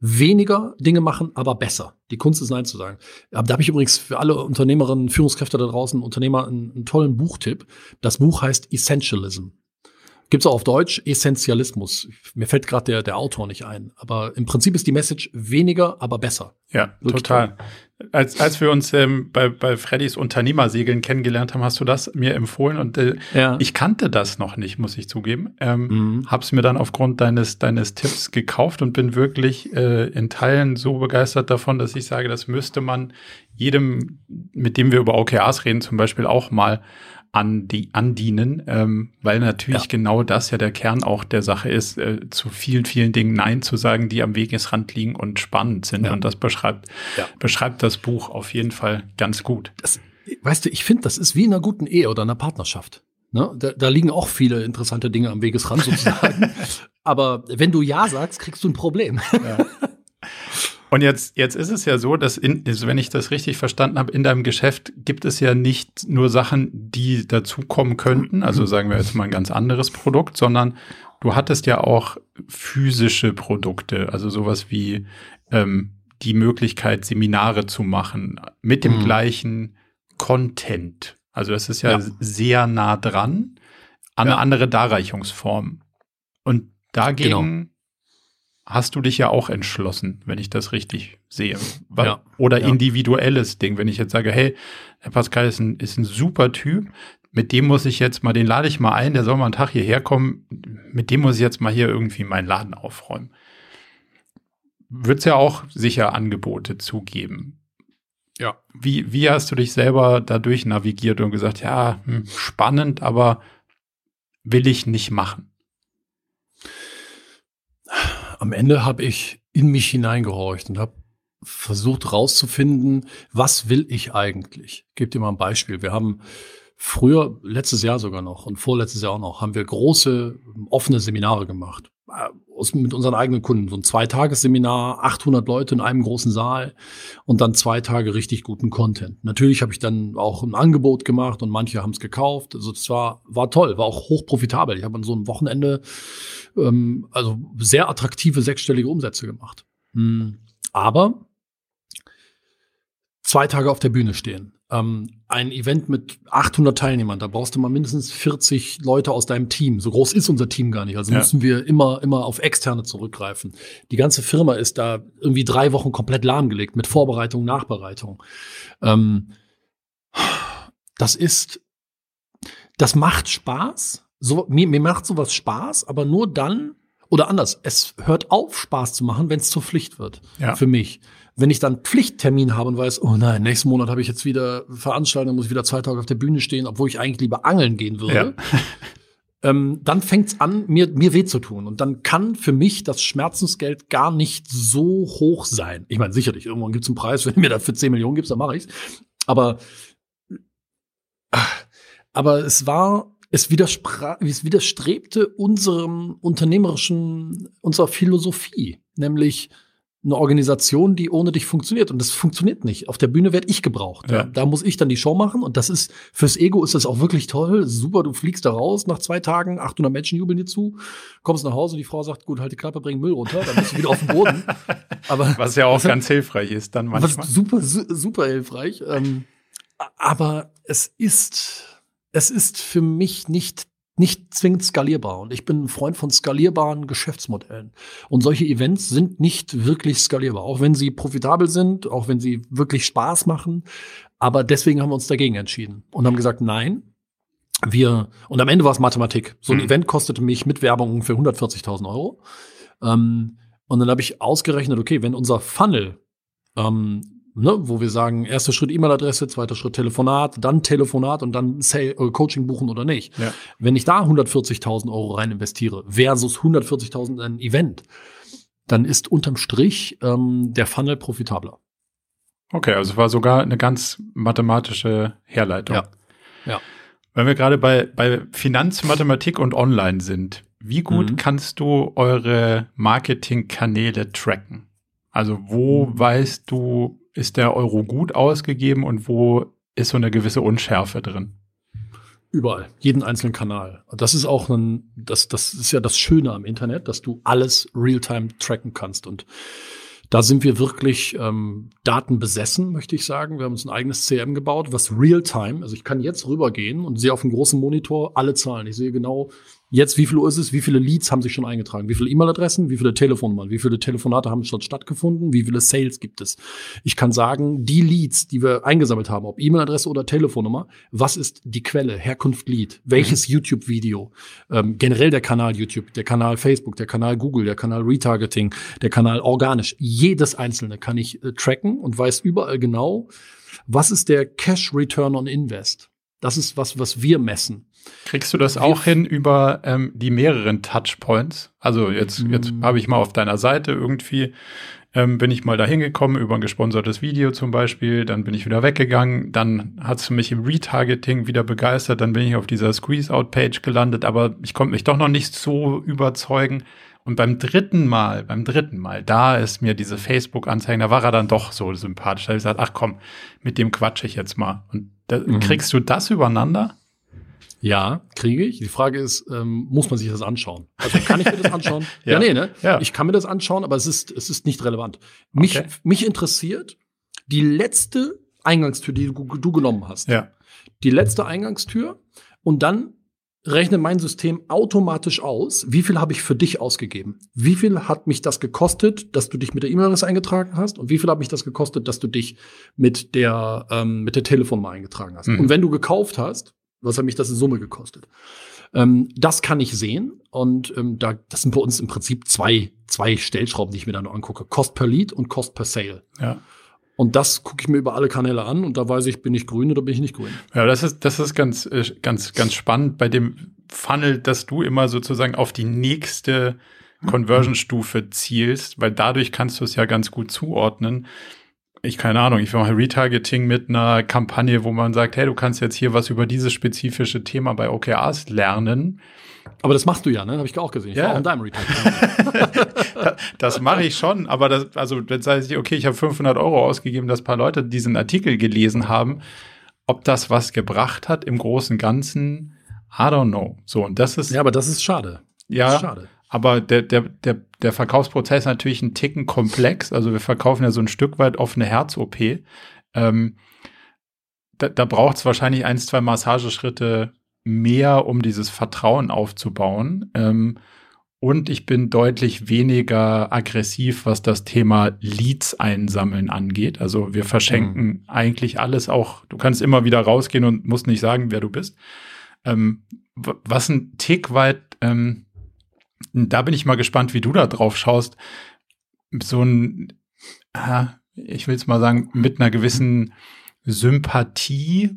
weniger Dinge machen, aber besser. Die Kunst ist Nein zu sagen. Da habe ich übrigens für alle Unternehmerinnen, Führungskräfte da draußen, Unternehmer einen, einen tollen Buchtipp. Das Buch heißt Essentialism. Gibt's auch auf Deutsch Essentialismus. Mir fällt gerade der, der Autor nicht ein. Aber im Prinzip ist die Message weniger, aber besser. Ja, Wirklich total. Toll. Als, als wir uns ähm, bei, bei Freddys Unternehmersegeln kennengelernt haben, hast du das mir empfohlen und äh, ja. ich kannte das noch nicht, muss ich zugeben. Ähm, mhm. Hab's mir dann aufgrund deines, deines Tipps gekauft und bin wirklich äh, in Teilen so begeistert davon, dass ich sage, das müsste man jedem, mit dem wir über OKRs reden, zum Beispiel auch mal an die andienen, ähm, weil natürlich ja. genau das ja der Kern auch der Sache ist, äh, zu vielen, vielen Dingen Nein zu sagen, die am Wegesrand liegen und spannend sind. Ja. Und das beschreibt, ja. beschreibt das Buch auf jeden Fall ganz gut. Das, weißt du, ich finde, das ist wie in einer guten Ehe oder einer Partnerschaft. Ne? Da, da liegen auch viele interessante Dinge am Wegesrand sozusagen. Aber wenn du Ja sagst, kriegst du ein Problem. Ja. Und jetzt, jetzt ist es ja so, dass, in, also wenn ich das richtig verstanden habe, in deinem Geschäft gibt es ja nicht nur Sachen, die dazukommen könnten, also sagen wir jetzt mal ein ganz anderes Produkt, sondern du hattest ja auch physische Produkte, also sowas wie ähm, die Möglichkeit, Seminare zu machen mit dem mhm. gleichen Content. Also es ist ja, ja, sehr nah dran an ja. eine andere Darreichungsform. Und dagegen genau hast du dich ja auch entschlossen, wenn ich das richtig sehe. Ja, oder ja. individuelles Ding, wenn ich jetzt sage, hey, Herr Pascal ist ein, ist ein super Typ, mit dem muss ich jetzt mal, den lade ich mal ein, der soll mal einen Tag hierher kommen, mit dem muss ich jetzt mal hier irgendwie meinen Laden aufräumen. Wird es ja auch sicher Angebote zugeben. Ja. Wie, wie hast du dich selber dadurch navigiert und gesagt, ja, hm, spannend, aber will ich nicht machen? Am Ende habe ich in mich hineingehorcht und habe versucht rauszufinden, was will ich eigentlich? Ich gebe dir mal ein Beispiel. Wir haben früher, letztes Jahr sogar noch und vorletztes Jahr auch noch, haben wir große offene Seminare gemacht. Äh, mit unseren eigenen Kunden. So ein Zweitagesseminar, 800 Leute in einem großen Saal und dann zwei Tage richtig guten Content. Natürlich habe ich dann auch ein Angebot gemacht und manche haben es gekauft. Also das war, war toll, war auch hochprofitabel. Ich habe an so einem Wochenende ähm, also sehr attraktive sechsstellige Umsätze gemacht. Hm. Aber zwei Tage auf der Bühne stehen. Ähm, ein Event mit 800 Teilnehmern, da brauchst du mal mindestens 40 Leute aus deinem Team. So groß ist unser Team gar nicht. Also ja. müssen wir immer, immer auf externe zurückgreifen. Die ganze Firma ist da irgendwie drei Wochen komplett lahmgelegt mit Vorbereitung, Nachbereitung. Ähm, das ist, das macht Spaß. So, mir, mir macht sowas Spaß, aber nur dann, oder anders, es hört auf, Spaß zu machen, wenn es zur Pflicht wird. Ja. Für mich. Wenn ich dann Pflichttermin habe und weiß, oh nein, nächsten Monat habe ich jetzt wieder Veranstaltung, muss ich wieder zwei Tage auf der Bühne stehen, obwohl ich eigentlich lieber angeln gehen würde. Ja. Ähm, dann fängt's an, mir, mir weh zu tun. Und dann kann für mich das Schmerzensgeld gar nicht so hoch sein. Ich meine, sicherlich, irgendwann gibt's einen Preis, wenn du mir dafür 10 Millionen gibst, dann mache ich's. Aber, aber es war, es, es widerstrebte unserem unternehmerischen, unserer Philosophie, nämlich eine Organisation, die ohne dich funktioniert. Und das funktioniert nicht. Auf der Bühne werde ich gebraucht. Ja. Da muss ich dann die Show machen. Und das ist, fürs Ego ist das auch wirklich toll. Super, du fliegst da raus nach zwei Tagen, 800 Menschen jubeln dir zu, kommst nach Hause und die Frau sagt, gut, halt die Klappe, bring Müll runter. Dann bist du wieder auf dem Boden. Aber, was ja auch ganz hilfreich ist dann manchmal. Was super, super hilfreich. Ähm, aber es ist, es ist für mich nicht nicht zwingend skalierbar. Und ich bin ein Freund von skalierbaren Geschäftsmodellen. Und solche Events sind nicht wirklich skalierbar, auch wenn sie profitabel sind, auch wenn sie wirklich Spaß machen. Aber deswegen haben wir uns dagegen entschieden und haben gesagt, nein, wir, und am Ende war es Mathematik. So ein mhm. Event kostete mich mit Werbung ungefähr 140.000 Euro. Ähm, und dann habe ich ausgerechnet, okay, wenn unser Funnel ähm, ne, wo wir sagen, erster Schritt E-Mail-Adresse, zweiter Schritt Telefonat, dann Telefonat und dann Sale, äh, Coaching buchen oder nicht. Ja. Wenn ich da 140.000 Euro rein investiere versus 140.000 ein Event, dann ist unterm Strich ähm, der Funnel profitabler. Okay, also war sogar eine ganz mathematische Herleitung. Ja. ja. Wenn wir gerade bei, bei Finanz, Mathematik und Online sind, wie gut mhm. kannst du eure Marketingkanäle tracken? Also wo mhm. weißt du, ist der Euro gut ausgegeben und wo ist so eine gewisse Unschärfe drin? Überall, jeden einzelnen Kanal. Das ist auch ein, das, das ist ja das Schöne am Internet, dass du alles real-time tracken kannst. Und da sind wir wirklich ähm, datenbesessen, möchte ich sagen. Wir haben uns ein eigenes CM gebaut, was real-time, also ich kann jetzt rübergehen und sehe auf dem großen Monitor alle Zahlen. Ich sehe genau, Jetzt, wie viel Uhr ist es? Wie viele Leads haben sich schon eingetragen? Wie viele E-Mail-Adressen? Wie viele Telefonnummern? Wie viele Telefonate haben schon stattgefunden? Wie viele Sales gibt es? Ich kann sagen, die Leads, die wir eingesammelt haben, ob E-Mail-Adresse oder Telefonnummer, was ist die Quelle, Herkunft Lead? Welches mhm. YouTube-Video? Ähm, generell der Kanal YouTube, der Kanal Facebook, der Kanal Google, der Kanal Retargeting, der Kanal organisch. Jedes einzelne kann ich äh, tracken und weiß überall genau, was ist der Cash Return on Invest? Das ist was, was wir messen. Kriegst du das auch hin über ähm, die mehreren Touchpoints? Also jetzt, jetzt mm. habe ich mal auf deiner Seite irgendwie, ähm, bin ich mal da hingekommen über ein gesponsertes Video zum Beispiel, dann bin ich wieder weggegangen, dann hast du mich im Retargeting wieder begeistert, dann bin ich auf dieser Squeeze-Out-Page gelandet, aber ich konnte mich doch noch nicht so überzeugen. Und beim dritten Mal, beim dritten Mal, da ist mir diese Facebook-Anzeigen, da war er dann doch so sympathisch. Da habe ich gesagt, ach komm, mit dem quatsche ich jetzt mal. Und da, mhm. kriegst du das übereinander? Ja, kriege ich. Die Frage ist, ähm, muss man sich das anschauen? Also kann ich mir das anschauen? ja. ja, nee, ne? Ja. Ich kann mir das anschauen, aber es ist, es ist nicht relevant. Mich, okay. mich interessiert die letzte Eingangstür, die du, du genommen hast. Ja. Die letzte Eingangstür und dann rechnet mein System automatisch aus, wie viel habe ich für dich ausgegeben? Wie viel hat mich das gekostet, dass du dich mit der E-Mail-Adresse eingetragen hast? Und wie viel hat mich das gekostet, dass du dich mit der, ähm, mit der Telefonnummer eingetragen hast? Mhm. Und wenn du gekauft hast, was hat mich das in Summe gekostet? Ähm, das kann ich sehen und ähm, da, das sind bei uns im Prinzip zwei, zwei Stellschrauben, die ich mir da nur angucke. Cost per Lead und Cost per Sale. Ja. Und das gucke ich mir über alle Kanäle an und da weiß ich, bin ich grün oder bin ich nicht grün. Ja, das ist, das ist ganz, äh, ganz, ganz spannend bei dem Funnel, dass du immer sozusagen auf die nächste Conversion-Stufe zielst, weil dadurch kannst du es ja ganz gut zuordnen ich keine Ahnung, ich mache Retargeting mit einer Kampagne, wo man sagt, hey, du kannst jetzt hier was über dieses spezifische Thema bei OKRs lernen. Aber das machst du ja, ne? Habe ich auch gesehen. Ich ja. war auch in deinem Retargeting. das, das mache ich schon, aber das, also sage ich, okay, ich habe 500 Euro ausgegeben, dass paar Leute diesen Artikel gelesen haben. Ob das was gebracht hat im großen Ganzen, I don't know. So, und das ist. Ja, aber das ist schade. Ja, schade. Aber der, der, der, der Verkaufsprozess ist natürlich ein Ticken komplex. Also wir verkaufen ja so ein Stück weit offene Herz-OP. Ähm, da da braucht es wahrscheinlich ein, zwei Massageschritte mehr, um dieses Vertrauen aufzubauen. Ähm, und ich bin deutlich weniger aggressiv, was das Thema Leads einsammeln angeht. Also wir verschenken mhm. eigentlich alles auch. Du kannst immer wieder rausgehen und musst nicht sagen, wer du bist. Ähm, was ein Tick weit, ähm, da bin ich mal gespannt, wie du da drauf schaust. So ein, äh, ich will es mal sagen, mit einer gewissen Sympathie,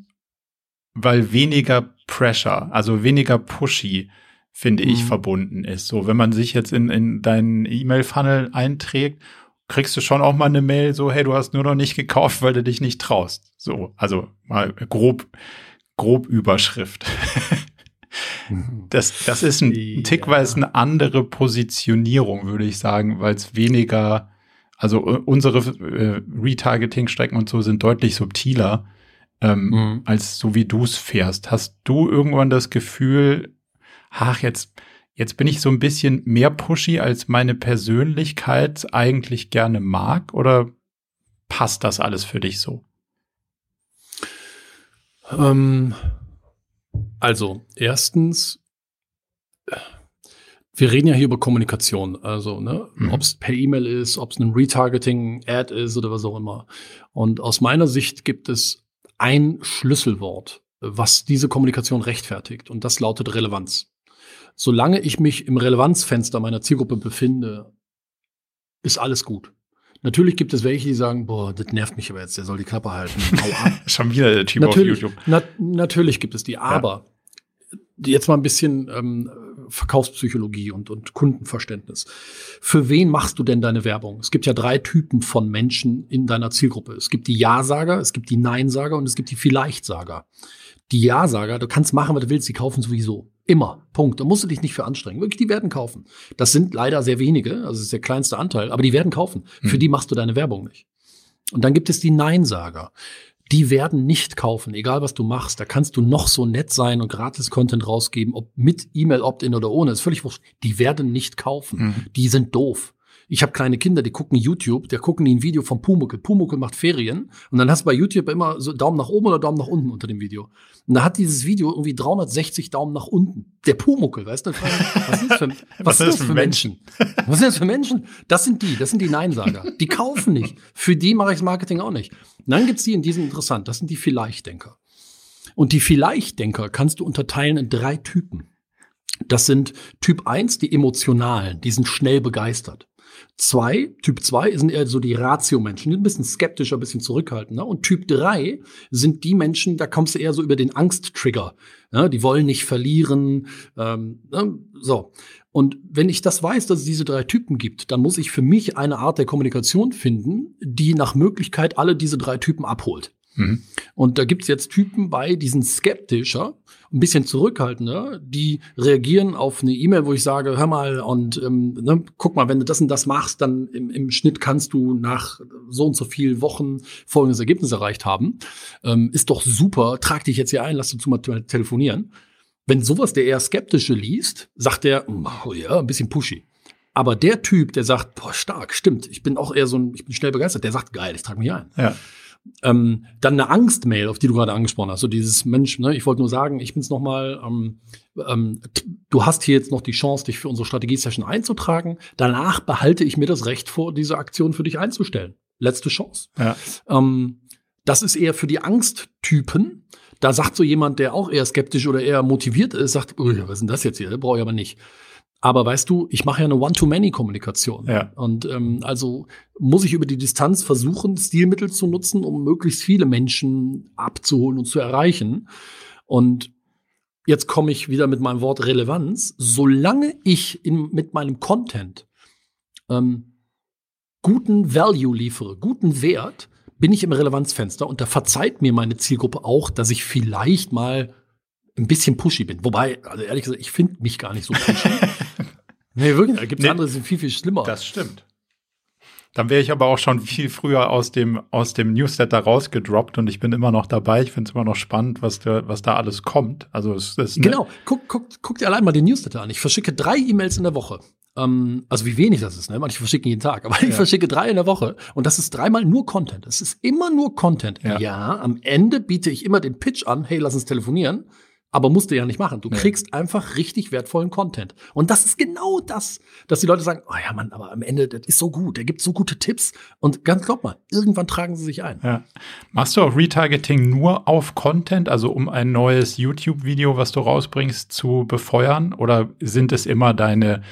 weil weniger Pressure, also weniger pushy finde ich, mhm. verbunden ist. So, wenn man sich jetzt in, in deinen E-Mail-Funnel einträgt, kriegst du schon auch mal eine Mail so, hey, du hast nur noch nicht gekauft, weil du dich nicht traust. So, also mal grob, grob Überschrift. Das, das ist ein, ein tickweise eine andere Positionierung, würde ich sagen, weil es weniger, also unsere äh, Retargeting-Strecken und so sind deutlich subtiler, ähm, mhm. als so wie du es fährst. Hast du irgendwann das Gefühl, ach, jetzt, jetzt bin ich so ein bisschen mehr pushy, als meine Persönlichkeit eigentlich gerne mag? Oder passt das alles für dich so? Ähm, also, erstens, wir reden ja hier über Kommunikation, also ne, mhm. ob es per E-Mail ist, ob es ein Retargeting-Ad ist oder was auch immer. Und aus meiner Sicht gibt es ein Schlüsselwort, was diese Kommunikation rechtfertigt, und das lautet Relevanz solange ich mich im Relevanzfenster meiner Zielgruppe befinde, ist alles gut. Natürlich gibt es welche, die sagen, boah, das nervt mich aber jetzt, der soll die Klappe halten. Schon wieder der Typ natürlich, auf YouTube. Na, natürlich gibt es die, aber ja. jetzt mal ein bisschen ähm, Verkaufspsychologie und, und Kundenverständnis. Für wen machst du denn deine Werbung? Es gibt ja drei Typen von Menschen in deiner Zielgruppe. Es gibt die Ja-Sager, es gibt die Nein-Sager und es gibt die Vielleicht-Sager. Die Ja-Sager, du kannst machen, was du willst, die kaufen sowieso. Immer. Punkt. Da musst du dich nicht für anstrengen. Wirklich, die werden kaufen. Das sind leider sehr wenige, also das ist der kleinste Anteil, aber die werden kaufen. Mhm. Für die machst du deine Werbung nicht. Und dann gibt es die Neinsager. Die werden nicht kaufen, egal was du machst. Da kannst du noch so nett sein und gratis Content rausgeben, ob mit E-Mail Opt-in oder ohne, ist völlig wurscht. Die werden nicht kaufen. Mhm. Die sind doof. Ich habe kleine Kinder, die gucken YouTube, der gucken die ein Video von Pumuckel. Pumuckel macht Ferien und dann hast du bei YouTube immer so Daumen nach oben oder Daumen nach unten unter dem Video. Und da hat dieses Video irgendwie 360 Daumen nach unten. Der Pumuckel, weißt du? Was ist das für, was, was ist das für Menschen? was sind das für Menschen? Das sind die, das sind die Neinsager. Die kaufen nicht. Für die mache ich das Marketing auch nicht. Und dann gibt's die in diesem interessant, das sind die Vielleicht-Denker. Und die Vielleicht-Denker kannst du unterteilen in drei Typen. Das sind Typ 1, die emotionalen, die sind schnell begeistert. Zwei, Typ 2 sind eher so die Ratio-Menschen, ein bisschen skeptischer, ein bisschen zurückhaltender. Und Typ 3 sind die Menschen, da kommst du eher so über den Angst-Trigger. Ja, die wollen nicht verlieren. Ähm, ne, so. Und wenn ich das weiß, dass es diese drei Typen gibt, dann muss ich für mich eine Art der Kommunikation finden, die nach Möglichkeit alle diese drei Typen abholt. Mhm. Und da gibt's jetzt Typen bei, die sind skeptischer, ein bisschen zurückhaltender, die reagieren auf eine E-Mail, wo ich sage, hör mal, und ähm, ne, guck mal, wenn du das und das machst, dann im, im Schnitt kannst du nach so und so vielen Wochen folgendes Ergebnis erreicht haben. Ähm, ist doch super, trag dich jetzt hier ein, lass dazu mal telefonieren. Wenn sowas der eher Skeptische liest, sagt er, oh ja, ein bisschen pushy. Aber der Typ, der sagt, boah, stark, stimmt, ich bin auch eher so ein, ich bin schnell begeistert, der sagt, geil, ich trage mich ein. Ja. Ähm, dann eine Angstmail, auf die du gerade angesprochen hast. So dieses Mensch, ne, ich wollte nur sagen, ich bin's nochmal, ähm, ähm, du hast hier jetzt noch die Chance, dich für unsere Strategie-Session einzutragen. Danach behalte ich mir das Recht vor, diese Aktion für dich einzustellen. Letzte Chance. Ja. Ähm, das ist eher für die Angsttypen. Da sagt so jemand, der auch eher skeptisch oder eher motiviert ist, sagt, was ist denn das jetzt hier? Das brauche ich aber nicht. Aber weißt du, ich mache ja eine One-to-Many-Kommunikation. Ja. Und ähm, also muss ich über die Distanz versuchen, Stilmittel zu nutzen, um möglichst viele Menschen abzuholen und zu erreichen. Und jetzt komme ich wieder mit meinem Wort Relevanz. Solange ich in, mit meinem Content ähm, guten Value liefere, guten Wert, bin ich im Relevanzfenster und da verzeiht mir meine Zielgruppe auch, dass ich vielleicht mal ein bisschen pushy bin. Wobei, also ehrlich gesagt, ich finde mich gar nicht so pushy. nee, wirklich, da gibt es nee, andere, die sind viel, viel schlimmer. Das stimmt. Dann wäre ich aber auch schon viel früher aus dem, aus dem Newsletter rausgedroppt und ich bin immer noch dabei. Ich finde es immer noch spannend, was, da, was da alles kommt. Also es ist Genau, guck, guck, guck dir allein mal den Newsletter an. Ich verschicke drei E-Mails in der Woche. Ähm, also wie wenig das ist, ne? Manche verschicken jeden Tag, aber ich verschicke drei in der Woche und das ist dreimal nur Content. Das ist immer nur Content. Ja. ja, am Ende biete ich immer den Pitch an, hey, lass uns telefonieren. Aber musst du ja nicht machen. Du Nee. kriegst einfach richtig wertvollen Content. Und das ist genau das, dass die Leute sagen, oh ja, Mann, aber am Ende, das ist so gut, der gibt so gute Tipps. Und ganz glaub mal, irgendwann tragen sie sich ein. Ja. Machst du auch Retargeting nur auf Content, also um ein neues YouTube-Video, was du rausbringst, zu befeuern? Oder sind es immer deine,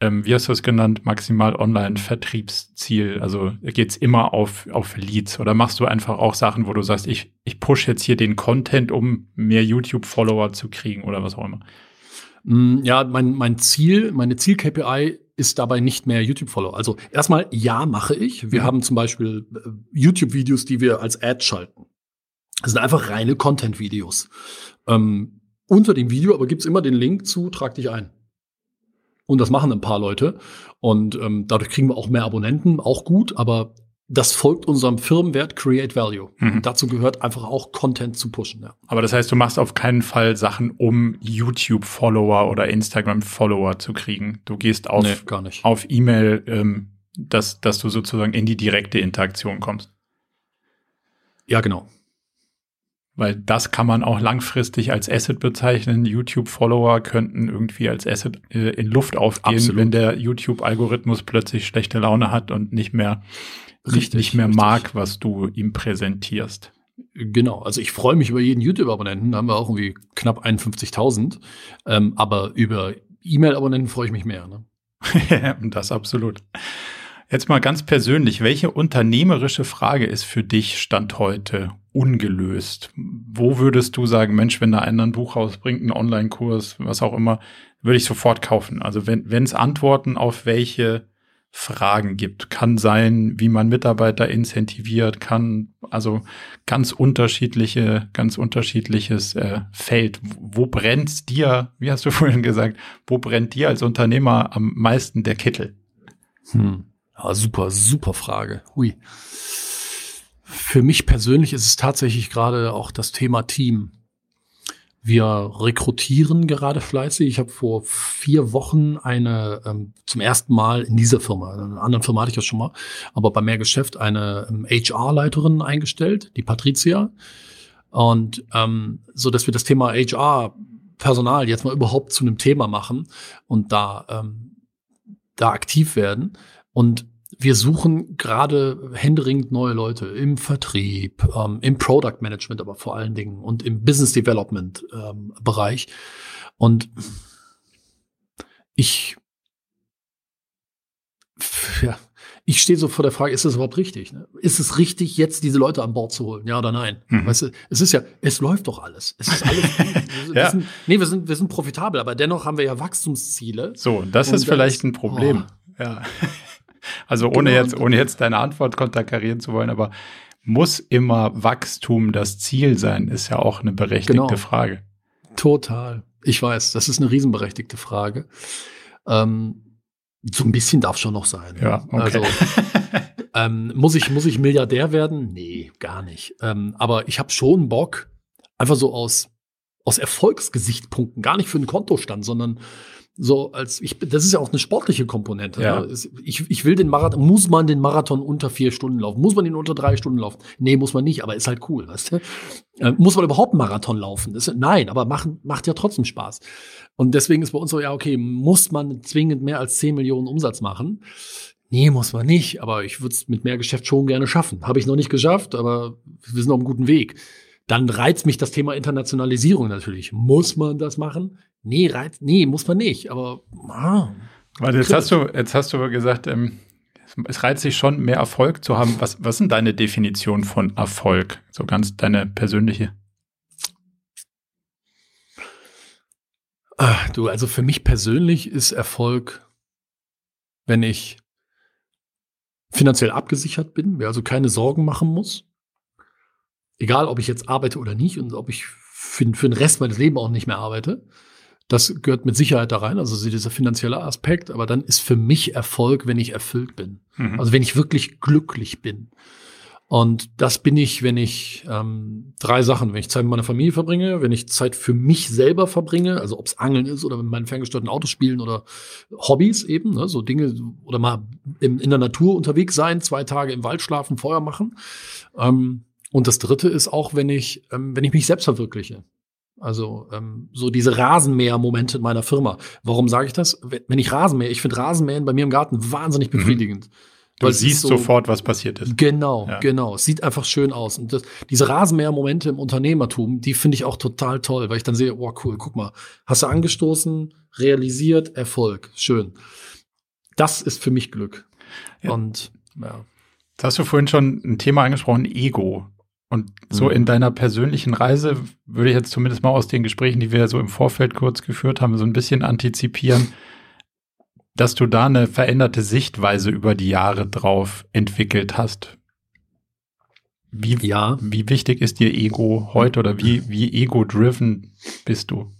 ähm, wie hast du es genannt, maximal Online-Vertriebsziel? Also geht's immer auf, auf Leads? Oder machst du einfach auch Sachen, wo du sagst, ich, ich push jetzt hier den Content, um mehr YouTube-Follower zu kriegen oder was auch immer? Mm, Ja, mein, mein Ziel, meine Ziel-KPI ist dabei nicht mehr YouTube-Follower. Also erstmal, ja, mache ich. Wir Mhm. haben zum Beispiel äh, YouTube-Videos, die wir als Ad schalten. Das sind einfach reine Content-Videos. Ähm, unter dem Video aber gibt's immer den Link zu Trag dich ein. Und das machen ein paar Leute. Und ähm, dadurch kriegen wir auch mehr Abonnenten, auch gut, aber das folgt unserem Firmenwert Create Value. Mhm. Dazu gehört einfach auch Content zu pushen. Ja. Aber das heißt, du machst auf keinen Fall Sachen, um YouTube-Follower oder Instagram-Follower zu kriegen. Du gehst auf, Nee, gar nicht. auf E-Mail, ähm, dass, dass du sozusagen in die direkte Interaktion kommst. Ja, genau. Weil das kann man auch langfristig als Asset bezeichnen. YouTube-Follower könnten irgendwie als Asset äh, in Luft aufgehen, Absolut. wenn der YouTube-Algorithmus plötzlich schlechte Laune hat und nicht mehr, Richtig, nicht mehr richtig. mag, was du ihm präsentierst. Genau, also ich freue mich über jeden YouTube-Abonnenten, da haben wir auch irgendwie knapp 51.000, ähm, aber über E-Mail-Abonnenten freue ich mich mehr. Ne? das absolut. Jetzt mal ganz persönlich, welche unternehmerische Frage ist für dich Stand heute ungelöst? Wo würdest du sagen, Mensch, wenn da einer ein Buch rausbringt, einen Online-Kurs, was auch immer, würde ich sofort kaufen? Also wenn es Antworten auf welche Fragen gibt, kann sein, wie man Mitarbeiter incentiviert, kann also ganz unterschiedliche, ganz unterschiedliches äh, Feld. Wo brennt's dir? Wie hast du vorhin gesagt? Wo brennt dir als Unternehmer am meisten der Kittel? Hm. Ja, super, super Frage. Hui. Für mich persönlich ist es tatsächlich gerade auch das Thema Team. Wir rekrutieren gerade fleißig. Ich habe vor vier Wochen eine ähm, zum ersten Mal in dieser Firma, in einer anderen Firma hatte ich das schon mal, aber bei mehr Geschäft eine ähm, HR-Leiterin eingestellt, die Patricia. Und ähm, so, dass wir das Thema HR Personal jetzt mal überhaupt zu einem Thema machen und da ähm, da aktiv werden. Und wir suchen gerade händeringend neue Leute im Vertrieb, ähm, im Product Management, aber vor allen Dingen und im Business Development ähm, Bereich. Und ich, ja, ich stehe so vor der Frage, ist das überhaupt richtig? Ne? Ist es richtig, jetzt diese Leute an Bord zu holen? Ja oder nein? Mhm. Weißt du, es ist ja, es läuft doch alles. Es ist alles. Wir, Ja. sind, nee, wir sind, wir sind profitabel, aber dennoch haben wir ja Wachstumsziele. So, das Und ist vielleicht das- ein Problem. Ja. Also ohne Genau. jetzt, ohne jetzt deine Antwort konterkarieren zu wollen, aber muss immer Wachstum das Ziel sein, ist ja auch eine berechtigte Genau. Frage. Total. Ich weiß, das ist eine riesenberechtigte Frage. Ähm, so ein bisschen darf schon noch sein. Ja, okay. Also, ähm, muss ich muss ich Milliardär werden? Nee, gar nicht. Ähm, aber ich habe schon Bock, einfach so aus aus Erfolgsgesichtspunkten, gar nicht für einen Kontostand, sondern so als ich das ist ja auch eine sportliche Komponente. Ja. Ne? Ich, ich will den Marathon, muss man den Marathon unter vier Stunden laufen? Muss man ihn unter drei Stunden laufen? Nee, muss man nicht, aber ist halt cool, weißt du? Äh, muss man überhaupt einen Marathon laufen? Das, nein, aber machen, macht ja trotzdem Spaß. Und deswegen ist bei uns so, ja, okay, muss man zwingend mehr als 10 Millionen Umsatz machen? Nee, muss man nicht, aber ich würde es mit mehr Geschäft schon gerne schaffen. Habe ich noch nicht geschafft, aber wir sind auf einem guten Weg. Dann reizt mich das Thema Internationalisierung natürlich. Muss man das machen? Nee, reizt, nee, muss man nicht, aber ah, Warte, jetzt hast du, jetzt hast du aber gesagt, ähm, es reizt sich schon, mehr Erfolg zu haben. Was, was sind deine Definition von Erfolg? So ganz deine persönliche. Ah, Du, also für mich persönlich ist Erfolg, wenn ich finanziell abgesichert bin, mir also keine Sorgen machen muss. Egal, ob ich jetzt arbeite oder nicht und ob ich für, für den Rest meines Lebens auch nicht mehr arbeite. Das gehört mit Sicherheit da rein, also so dieser finanzielle Aspekt. Aber dann ist für mich Erfolg, wenn ich erfüllt bin. Mhm. Also wenn ich wirklich glücklich bin. Und das bin ich, wenn ich ähm, drei Sachen, wenn ich Zeit mit meiner Familie verbringe, wenn ich Zeit für mich selber verbringe, also ob es Angeln ist oder mit meinen ferngesteuerten Autos spielen oder Hobbys eben, ne, so Dinge oder mal im, in der Natur unterwegs sein, zwei Tage im Wald schlafen, Feuer machen. Ähm, und das Dritte ist auch, wenn ich, ähm, wenn ich mich selbst verwirkliche. Also ähm, so diese Rasenmäher-Momente in meiner Firma. Warum sage ich das? Wenn ich Rasenmäher, ich finde Rasenmähen bei mir im Garten wahnsinnig mhm. befriedigend. Mhm. Du siehst so, sofort, was passiert ist. Genau, ja. genau. Es sieht einfach schön aus. Und das, diese Rasenmäher-Momente im Unternehmertum, die finde ich auch total toll, weil ich dann sehe, oh cool, guck mal, hast du angestoßen, realisiert, Erfolg, schön. Das ist für mich Glück. Ja. Und ja. Jetzt hast du vorhin schon ein Thema angesprochen, Ego. Und so mhm. in deiner persönlichen Reise würde ich jetzt zumindest mal aus den Gesprächen, die wir so im Vorfeld kurz geführt haben, so ein bisschen antizipieren dass du da eine veränderte Sichtweise über die Jahre drauf entwickelt hast. Wie, ja. wie wichtig ist dir Ego heute oder wie, wie ego-driven bist du?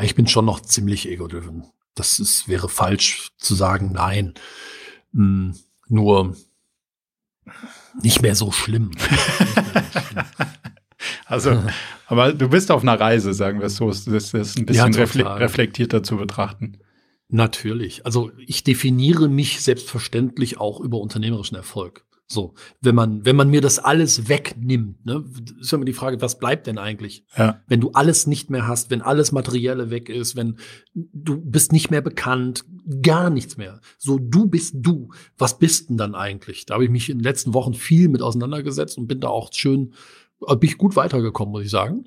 Ich bin schon noch ziemlich ego-driven. Das ist, wäre falsch zu sagen, nein. Hm, nur nicht mehr so schlimm. Also, aber du bist auf einer Reise, sagen wir es so. Das ist ein bisschen ja, refle reflektierter zu betrachten. Natürlich. Also ich definiere mich selbstverständlich auch über unternehmerischen Erfolg. So, wenn man, wenn man mir das alles wegnimmt, ne, ist immer die Frage, was bleibt denn eigentlich? Ja. Wenn du alles nicht mehr hast, wenn alles Materielle weg ist, wenn du bist nicht mehr bekannt, gar nichts mehr. So, du bist du. Was bist denn dann eigentlich? Da habe ich mich in den letzten Wochen viel mit auseinandergesetzt und bin da auch schön äh, bin ich gut weitergekommen, muss ich sagen.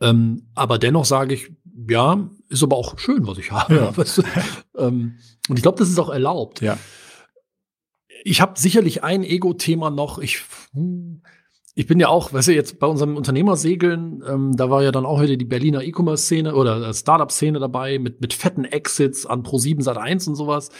Ähm, aber dennoch sage ich, ja, ist aber auch schön, was ich habe. Ja. Weißt du? ähm, und ich glaube, das ist auch erlaubt. Ja. Ich habe sicherlich ein Ego-Thema noch. Ich, ich bin ja auch, weißt du, jetzt bei unserem Unternehmersegeln, ähm, da war ja dann auch heute die Berliner E-Commerce-Szene oder Startup-Szene dabei mit, mit fetten Exits an Pro7 Sat 1 und sowas.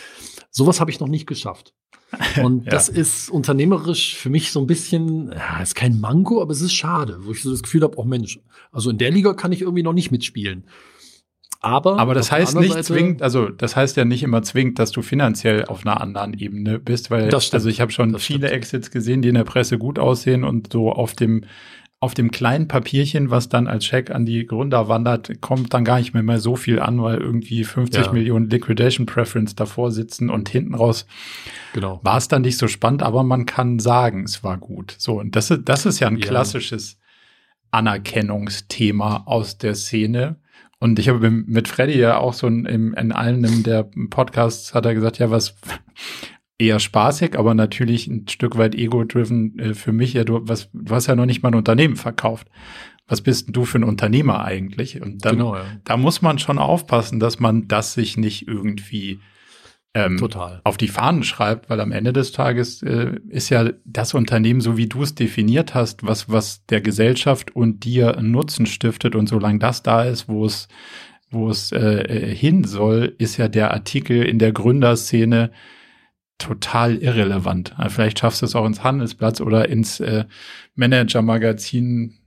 Sowas habe ich noch nicht geschafft. Und ja. das ist unternehmerisch für mich so ein bisschen, ja, ist kein Manko, aber es ist schade, wo ich so das Gefühl habe, auch oh Mensch, also in der Liga kann ich irgendwie noch nicht mitspielen. Aber, aber das heißt nicht Seite, zwingend, also das heißt ja nicht immer zwingend, dass du finanziell auf einer anderen Ebene bist, weil das also ich habe schon viele stimmt. Exits gesehen, die in der Presse gut aussehen und so auf dem auf dem kleinen Papierchen, was dann als Scheck an die Gründer wandert, kommt dann gar nicht mehr, mehr so viel an, weil irgendwie 50 ja. Millionen Liquidation Preference davor sitzen und hinten raus genau. war es dann nicht so spannend, aber man kann sagen, es war gut. So, und das, ist das ist ja ein ja. klassisches Anerkennungsthema aus der Szene. Und ich habe mit Freddy ja auch so in, in einem der Podcasts hat er gesagt, ja, was, eher spaßig, aber natürlich ein Stück weit ego-driven äh, für mich. Ja, du, was, du hast ja noch nicht mal ein Unternehmen verkauft. Was bist du für ein Unternehmer eigentlich? Und dann, genau, ja. da muss man schon aufpassen, dass man das sich nicht irgendwie ähm, Total. auf die Fahnen schreibt, weil am Ende des Tages äh, ist ja das Unternehmen, so wie du es definiert hast, was, was der Gesellschaft und dir einen Nutzen stiftet und solange das da ist, wo es wo es äh, hin soll, ist ja der Artikel in der Gründerszene total irrelevant. Vielleicht schaffst du es auch ins Handelsblatt oder ins äh, Manager-Magazin,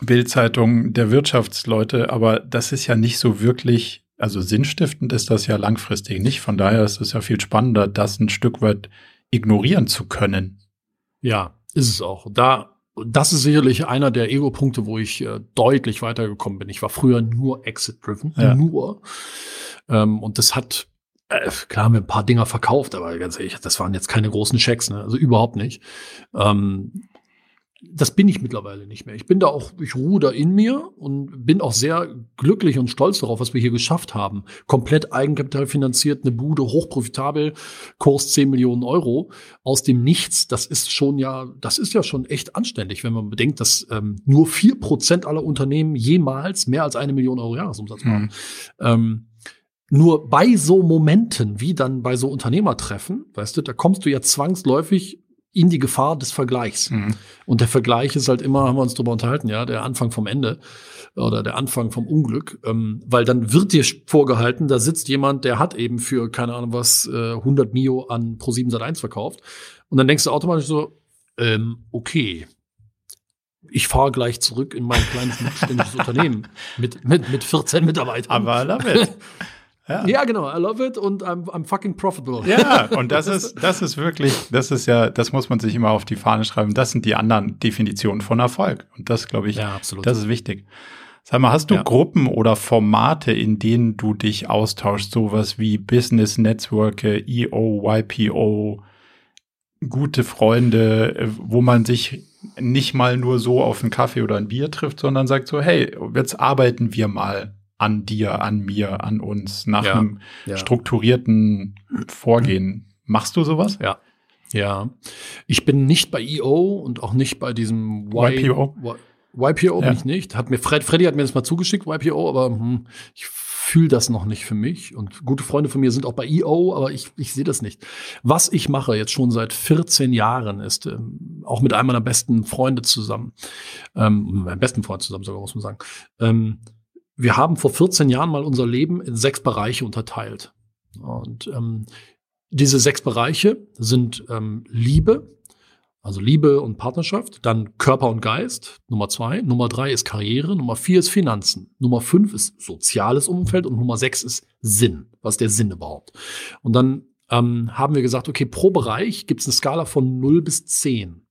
Bildzeitung der Wirtschaftsleute, aber das ist ja nicht so wirklich, also sinnstiftend ist das ja langfristig nicht. Von daher ist es ja viel spannender, das ein Stück weit ignorieren zu können. Ja, ist es auch. Da das ist sicherlich einer der Ego-Punkte, wo ich äh, deutlich weitergekommen bin. Ich war früher nur Exit-driven, ja. nur. Ähm, und das hat äh, klar haben wir ein paar Dinger verkauft, aber ganz ehrlich, das waren jetzt keine großen Schecks, ne? also überhaupt nicht. Ähm, das bin ich mittlerweile nicht mehr. Ich bin da auch, ich ruhe da in mir und bin auch sehr glücklich und stolz darauf, was wir hier geschafft haben. Komplett Eigenkapital finanziert, eine Bude, hochprofitabel, Kurs 10 Millionen Euro aus dem Nichts. Das ist schon ja, das ist ja schon echt anständig, wenn man bedenkt, dass ähm, nur vier Prozent aller Unternehmen jemals mehr als eine Million Euro Jahresumsatz machen. Mhm. Ähm, nur bei so Momenten, wie dann bei so Unternehmertreffen, weißt du, da kommst du ja zwangsläufig in die Gefahr des Vergleichs. Mhm. Und der Vergleich ist halt immer, haben wir uns drüber unterhalten, ja, der Anfang vom Ende oder der Anfang vom Unglück, ähm, weil dann wird dir vorgehalten, da sitzt jemand, der hat eben für, keine Ahnung was, äh, 100 Mio an Pro7 Sat1 verkauft. Und dann denkst du automatisch so, ähm, okay, ich fahre gleich zurück in mein kleines mittelständisches Unternehmen mit, mit, mit 14 Mitarbeitern. Aber damit. Ja. ja. genau. I love it und I'm, I'm fucking profitable. Ja, und das ist, das ist wirklich, das ist ja, das muss man sich immer auf die Fahne schreiben. Das sind die anderen Definitionen von Erfolg. Und das, glaube ich, ja, absolut. das ist wichtig. Sag mal, hast du ja. Gruppen oder Formate, in denen du dich austauschst, sowas wie Business Netzwerke, EO, YPO, gute Freunde, wo man sich nicht mal nur so auf einen Kaffee oder ein Bier trifft, sondern sagt so, hey, jetzt arbeiten wir mal an dir, an mir, an uns, nach ja, einem ja. strukturierten Vorgehen. Machst du sowas? Ja. Ja. Ich bin nicht bei EO und auch nicht bei diesem y YPO. Y YPO ja. bin ich nicht. Hat mir Fred, Freddy hat mir das mal zugeschickt, YPO, aber hm, ich fühle das noch nicht für mich. Und gute Freunde von mir sind auch bei EO, aber ich, ich sehe das nicht. Was ich mache jetzt schon seit 14 Jahren ist, ähm, auch mit einem meiner besten Freunde zusammen, ähm, meinem besten Freund zusammen sogar, muss man sagen, ähm, wir haben vor 14 Jahren mal unser Leben in sechs Bereiche unterteilt. Und ähm, diese sechs Bereiche sind ähm, Liebe, also Liebe und Partnerschaft, dann Körper und Geist, Nummer zwei. Nummer drei ist Karriere, Nummer vier ist Finanzen, Nummer fünf ist soziales Umfeld und Nummer sechs ist Sinn. Was der Sinn überhaupt? Und dann ähm, haben wir gesagt, okay, pro Bereich gibt es eine Skala von null bis zehn.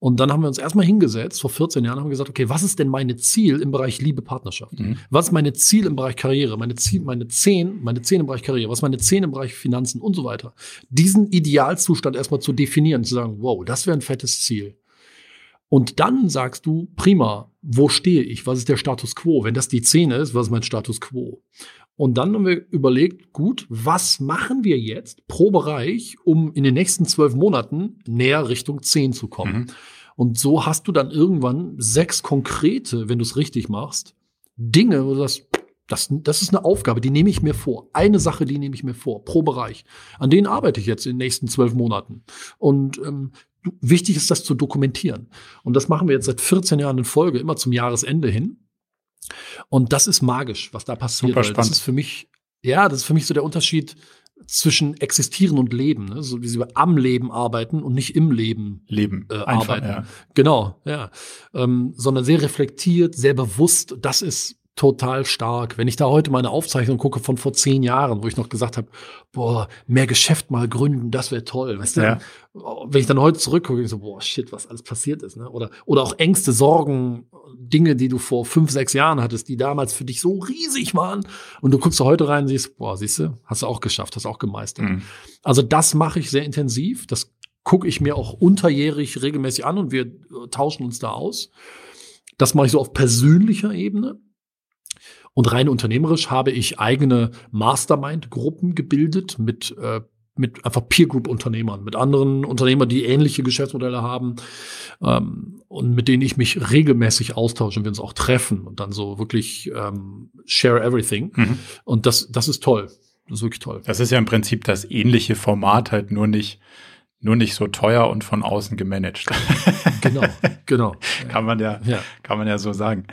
Und dann haben wir uns erstmal hingesetzt, vor 14 Jahren haben wir gesagt, okay, was ist denn meine Ziel im Bereich Liebe, Partnerschaft? Mhm. Was ist meine Ziel im Bereich Karriere? Meine Ziel, meine 10, meine 10 im Bereich Karriere, was ist meine 10 im Bereich Finanzen und so weiter? Diesen Idealzustand erstmal zu definieren, zu sagen, wow, das wäre ein fettes Ziel. Und dann sagst du, prima, wo stehe ich? Was ist der Status quo? Wenn das die 10 ist, was ist mein Status quo? Und dann haben wir überlegt, gut, was machen wir jetzt pro Bereich, um in den nächsten zwölf Monaten näher Richtung zehn zu kommen? Mhm. Und so hast du dann irgendwann sechs konkrete, wenn du es richtig machst, Dinge, wo du sagst, das, das ist eine Aufgabe, die nehme ich mir vor. Eine Sache, die nehme ich mir vor, pro Bereich. An denen arbeite ich jetzt in den nächsten zwölf Monaten. Und ähm, wichtig ist, das zu dokumentieren. Und das machen wir jetzt seit 14 Jahren in Folge, immer zum Jahresende hin. Und das ist magisch, was da passiert. Super spannend. Das ist für mich, ja, das ist für mich so der Unterschied zwischen existieren und leben, ne? so wie sie am Leben arbeiten und nicht im Leben leben äh, Einfach, arbeiten. Ja. Genau, ja, ähm, sondern sehr reflektiert, sehr bewusst. Das ist total stark. Wenn ich da heute meine Aufzeichnung gucke von vor zehn Jahren, wo ich noch gesagt habe, boah, mehr Geschäft mal gründen, das wäre toll. Weißt du? Ja. Wenn ich dann heute zurückgucke, ich so, boah, shit, was alles passiert ist. Ne? Oder, oder auch Ängste, Sorgen, Dinge, die du vor fünf, sechs Jahren hattest, die damals für dich so riesig waren. Und du guckst da heute rein und siehst, boah, siehst du, hast du auch geschafft, hast auch gemeistert. Mhm. Also das mache ich sehr intensiv. Das gucke ich mir auch unterjährig regelmäßig an und wir äh, tauschen uns da aus. Das mache ich so auf persönlicher Ebene. Und rein unternehmerisch habe ich eigene Mastermind-Gruppen gebildet mit äh, mit einfach Peer Group Unternehmern, mit anderen Unternehmern, die ähnliche Geschäftsmodelle haben ähm, und mit denen ich mich regelmäßig austausche und wir uns auch treffen und dann so wirklich ähm, share everything. Mhm. Und das, das ist toll. Das ist wirklich toll. Das ist ja im Prinzip das ähnliche Format, halt nur nicht nur nicht so teuer und von außen gemanagt. genau, genau. kann man ja, ja, kann man ja so sagen.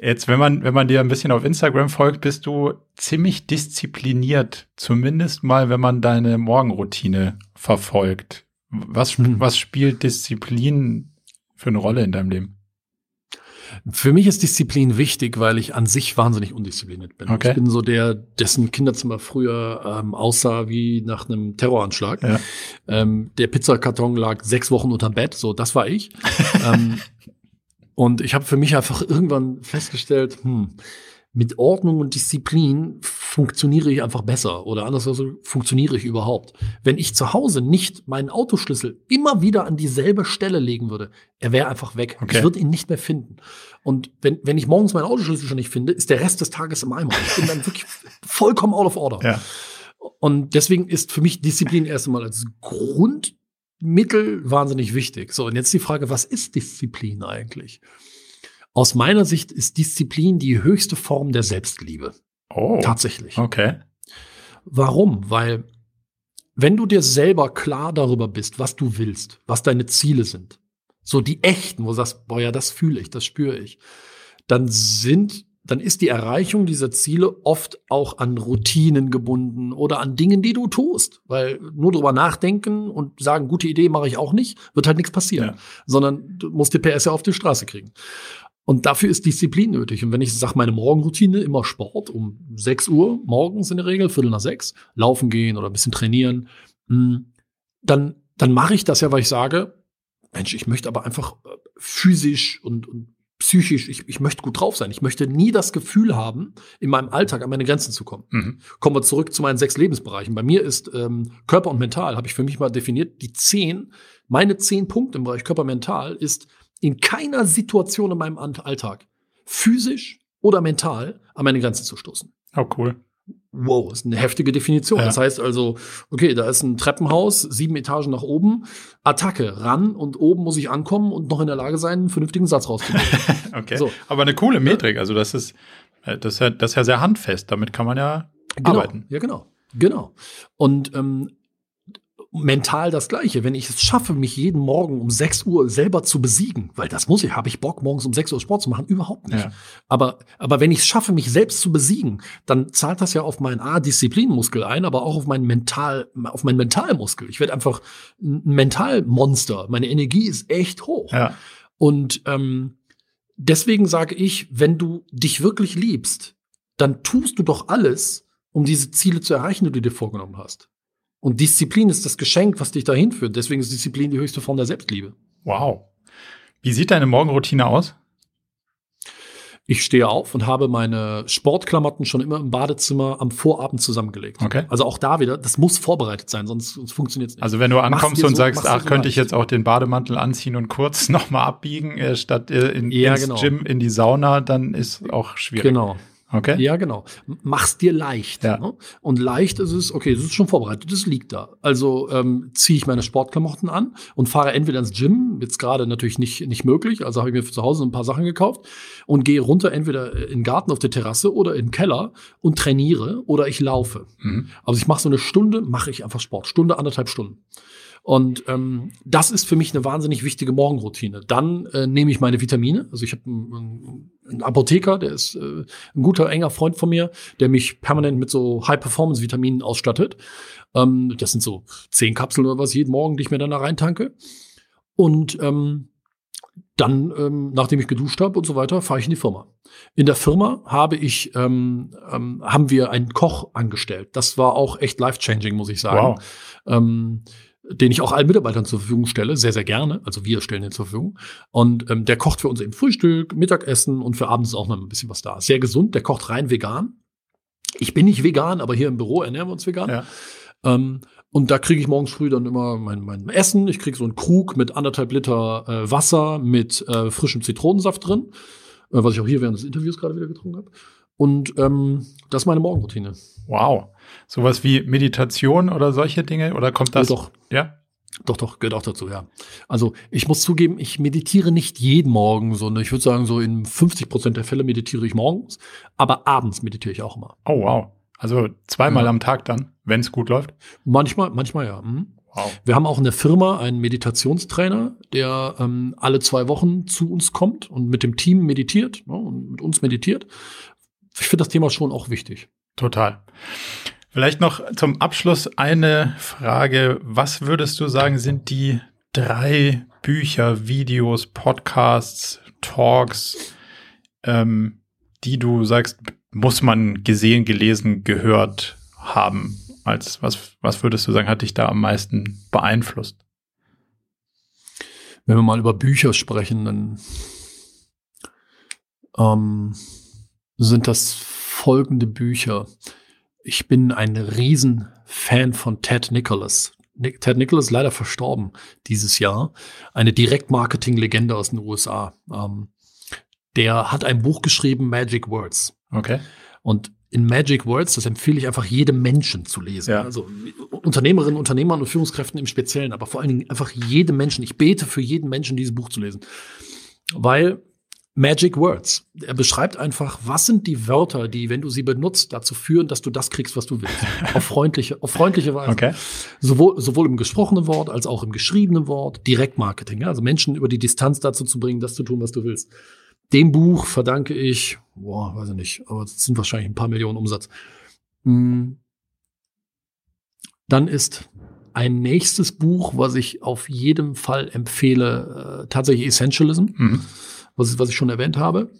Jetzt, wenn man, wenn man dir ein bisschen auf Instagram folgt, bist du ziemlich diszipliniert. Zumindest mal, wenn man deine Morgenroutine verfolgt. Was, hm. was spielt Disziplin für eine Rolle in deinem Leben? Für mich ist Disziplin wichtig, weil ich an sich wahnsinnig undiszipliniert bin. Okay. Ich bin so der, dessen Kinderzimmer früher ähm, aussah wie nach einem Terroranschlag. Ja. Ähm, der Pizzakarton lag sechs Wochen unterm Bett, so das war ich. ähm, und ich habe für mich einfach irgendwann festgestellt, hm, mit Ordnung und Disziplin funktioniere ich einfach besser oder anders also funktioniere ich überhaupt. Wenn ich zu Hause nicht meinen Autoschlüssel immer wieder an dieselbe Stelle legen würde, er wäre einfach weg. Okay. Ich würde ihn nicht mehr finden. Und wenn, wenn ich morgens meinen Autoschlüssel schon nicht finde, ist der Rest des Tages im Eimer. Ich bin dann wirklich vollkommen out of order. Ja. Und deswegen ist für mich Disziplin erst einmal als Grund Mittel wahnsinnig wichtig. So, und jetzt die Frage, was ist Disziplin eigentlich? Aus meiner Sicht ist Disziplin die höchste Form der Selbstliebe. Oh. Tatsächlich. Okay. Warum? Weil, wenn du dir selber klar darüber bist, was du willst, was deine Ziele sind, so die echten, wo du sagst, boah, ja, das fühle ich, das spüre ich, dann sind dann ist die Erreichung dieser Ziele oft auch an Routinen gebunden oder an Dingen, die du tust. Weil nur drüber nachdenken und sagen, gute Idee mache ich auch nicht, wird halt nichts passieren. Ja. Sondern du musst die PS ja auf die Straße kriegen. Und dafür ist Disziplin nötig. Und wenn ich sage, meine Morgenroutine immer Sport um 6 Uhr morgens in der Regel, Viertel nach sechs, laufen gehen oder ein bisschen trainieren, hm, dann, dann mache ich das ja, weil ich sage, Mensch, ich möchte aber einfach äh, physisch und, und psychisch, ich, ich möchte gut drauf sein. Ich möchte nie das Gefühl haben, in meinem Alltag an meine Grenzen zu kommen. Mhm. Kommen wir zurück zu meinen sechs Lebensbereichen. Bei mir ist ähm, Körper und Mental, habe ich für mich mal definiert, die zehn, meine zehn Punkte im Bereich Körper mental ist in keiner Situation in meinem Alltag physisch oder mental an meine Grenzen zu stoßen. Oh, cool. Wow, ist eine heftige Definition. Ja. Das heißt also, okay, da ist ein Treppenhaus, sieben Etagen nach oben, Attacke, ran und oben muss ich ankommen und noch in der Lage sein, einen vernünftigen Satz rauszubringen. okay. So. Aber eine coole Metrik. Also das ist, äh, das ist ja, das ist ja sehr handfest. Damit kann man ja genau. arbeiten. Ja, genau. Genau. Und ähm, mental das Gleiche. Wenn ich es schaffe, mich jeden Morgen um 6 Uhr selber zu besiegen, weil das muss ich, habe ich Bock, morgens um 6 Uhr Sport zu machen? Überhaupt nicht. Ja. Aber, aber wenn ich es schaffe, mich selbst zu besiegen, dann zahlt das ja auf meinen A-Disziplinmuskel ein, aber auch auf meinen Mental, auf meinen Mentalmuskel. Ich werde einfach ein Mentalmonster. Meine Energie ist echt hoch. Ja. Und ähm, deswegen sage ich, wenn du dich wirklich liebst, dann tust du doch alles, um diese Ziele zu erreichen, die du dir vorgenommen hast. Und Disziplin ist das Geschenk, was dich dahin führt. Deswegen ist Disziplin die höchste Form der Selbstliebe. Wow. Wie sieht deine Morgenroutine aus? Ich stehe auf und habe meine Sportklamotten schon immer im Badezimmer am Vorabend zusammengelegt. Okay. Also auch da wieder, das muss vorbereitet sein, sonst, sonst funktioniert es nicht. Also wenn du ankommst und so, sagst, ach, könnte ich jetzt auch den Bademantel anziehen und kurz nochmal abbiegen, äh, statt äh, in, ja, ins genau. Gym, in die Sauna, dann ist auch schwierig. Genau. Okay. Ja, genau. Mach's dir leicht. Ja. Ne? Und leicht ist es, okay, das ist schon vorbereitet, das liegt da. Also ähm, ziehe ich meine Sportklamotten an und fahre entweder ins Gym, jetzt gerade natürlich nicht, nicht möglich, also habe ich mir zu Hause ein paar Sachen gekauft und gehe runter entweder in den Garten auf der Terrasse oder in den Keller und trainiere oder ich laufe. Mhm. Also ich mache so eine Stunde, mache ich einfach Sport. Stunde, anderthalb Stunden. Und ähm, das ist für mich eine wahnsinnig wichtige Morgenroutine. Dann äh, nehme ich meine Vitamine. Also ich habe einen, einen Apotheker, der ist äh, ein guter, enger Freund von mir, der mich permanent mit so High-Performance-Vitaminen ausstattet. Ähm, das sind so zehn Kapseln oder was jeden Morgen, die ich mir dann da reintanke. Und ähm, dann, ähm, nachdem ich geduscht habe und so weiter, fahre ich in die Firma. In der Firma habe ich, ähm, ähm, haben wir einen Koch angestellt. Das war auch echt life-changing, muss ich sagen. Wow. Den ich auch allen Mitarbeitern zur Verfügung stelle, sehr, sehr gerne. Also wir stellen den zur Verfügung. Und ähm, der kocht für uns eben Frühstück, Mittagessen und für abends auch noch ein bisschen was da. Sehr gesund, der kocht rein vegan. Ich bin nicht vegan, aber hier im Büro ernähren wir uns vegan. Ja. Ähm, und da kriege ich morgens früh dann immer mein, mein Essen. Ich kriege so einen Krug mit anderthalb Liter äh, Wasser mit äh, frischem Zitronensaft drin, äh, was ich auch hier während des Interviews gerade wieder getrunken habe. Und ähm, das ist meine Morgenroutine. Wow. Sowas wie Meditation oder solche Dinge? Oder kommt das? Ja, doch. Ja? Doch, doch, gehört auch dazu, ja. Also ich muss zugeben, ich meditiere nicht jeden Morgen, sondern ich würde sagen, so in 50 Prozent der Fälle meditiere ich morgens, aber abends meditiere ich auch immer. Oh, wow. Also zweimal ja. am Tag dann, wenn es gut läuft? Manchmal, manchmal ja. Mhm. Wow. Wir haben auch in der Firma einen Meditationstrainer, der ähm, alle zwei Wochen zu uns kommt und mit dem Team meditiert ne, und mit uns meditiert ich finde das Thema schon auch wichtig. Total. Vielleicht noch zum Abschluss eine Frage. Was würdest du sagen, sind die drei Bücher, Videos, Podcasts, Talks, ähm, die du sagst, muss man gesehen, gelesen, gehört haben? Als was, was würdest du sagen, hat dich da am meisten beeinflusst? Wenn wir mal über Bücher sprechen, dann ähm, sind das folgende Bücher. Ich bin ein Riesenfan von Ted Nicholas. Ted Nicholas ist leider verstorben dieses Jahr. Eine Direktmarketing-Legende aus den USA. Ähm, der hat ein Buch geschrieben, Magic Words. Okay. Und in Magic Words, das empfehle ich einfach jedem Menschen zu lesen. Ja. Also Unternehmerinnen, Unternehmern und Führungskräften im Speziellen, aber vor allen Dingen einfach jedem Menschen. Ich bete für jeden Menschen, dieses Buch zu lesen. Weil Magic Words. Er beschreibt einfach, was sind die Wörter, die, wenn du sie benutzt, dazu führen, dass du das kriegst, was du willst. auf freundliche, auf freundliche Weise. Okay. Sowohl, sowohl im gesprochenen Wort als auch im geschriebenen Wort. Direktmarketing. Ja? Also Menschen über die Distanz dazu zu bringen, das zu tun, was du willst. Dem Buch verdanke ich, boah, weiß ich nicht, aber es sind wahrscheinlich ein paar Millionen Umsatz. Hm. Dann ist ein nächstes Buch, was ich auf jeden Fall empfehle, äh, tatsächlich Essentialism. Mhm was, was ich schon erwähnt habe.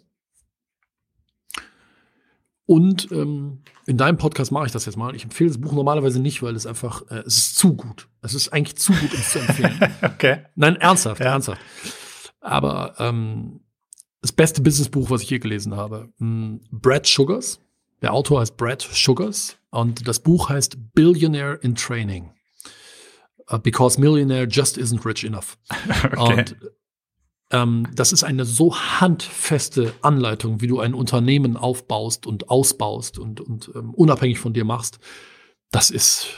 Und ähm, in deinem Podcast mache ich das jetzt mal. Ich empfehle das Buch normalerweise nicht, weil es einfach, äh, es ist zu gut. Es ist eigentlich zu gut, um es zu empfehlen. okay. Nein, ernsthaft, ja. ernsthaft. Aber ähm, das beste Businessbuch, was ich je gelesen habe. Hm, Brad Sugars. Der Autor heißt Brad Sugars und das Buch heißt Billionaire in Training. Uh, because Millionaire just isn't rich enough. Okay. Und ähm, das ist eine so handfeste Anleitung, wie du ein Unternehmen aufbaust und ausbaust und, und ähm, unabhängig von dir machst. Das ist,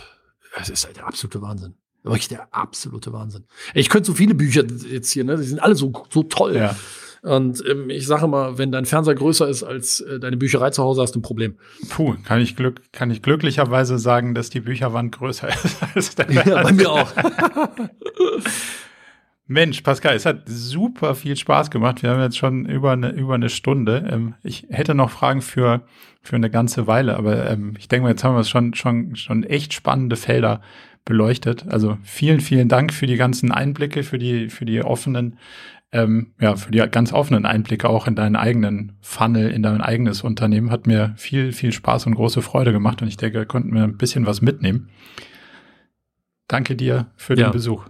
das ist halt der absolute Wahnsinn. Wirklich der absolute Wahnsinn. Ich könnte so viele Bücher jetzt hier, ne? Die sind alle so, so toll. Ja. Und ähm, ich sage mal, wenn dein Fernseher größer ist als äh, deine Bücherei zu Hause, hast du ein Problem. Puh, kann ich, glück, kann ich glücklicherweise sagen, dass die Bücherwand größer ist als dein Fernseher. Ja, bei mir auch. Mensch, Pascal, es hat super viel Spaß gemacht. Wir haben jetzt schon über eine, über eine Stunde. Ähm, ich hätte noch Fragen für, für eine ganze Weile, aber ähm, ich denke mal, jetzt haben wir schon, schon, schon echt spannende Felder beleuchtet. Also vielen, vielen Dank für die ganzen Einblicke, für die, für die offenen, ähm, ja, für die ganz offenen Einblicke auch in deinen eigenen Funnel, in dein eigenes Unternehmen. Hat mir viel, viel Spaß und große Freude gemacht und ich denke, konnten wir ein bisschen was mitnehmen. Danke dir für den Besuch.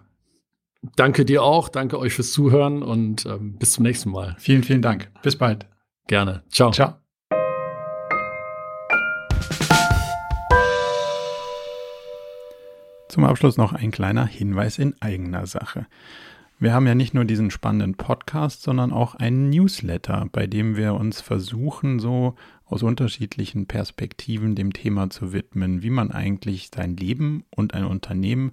Danke dir auch, danke euch fürs Zuhören und ähm, bis zum nächsten Mal. Vielen, vielen Dank. Bis bald. Gerne. Ciao. Ciao. Zum Abschluss noch ein kleiner Hinweis in eigener Sache. Wir haben ja nicht nur diesen spannenden Podcast, sondern auch einen Newsletter, bei dem wir uns versuchen, so aus unterschiedlichen Perspektiven dem Thema zu widmen, wie man eigentlich sein Leben und ein Unternehmen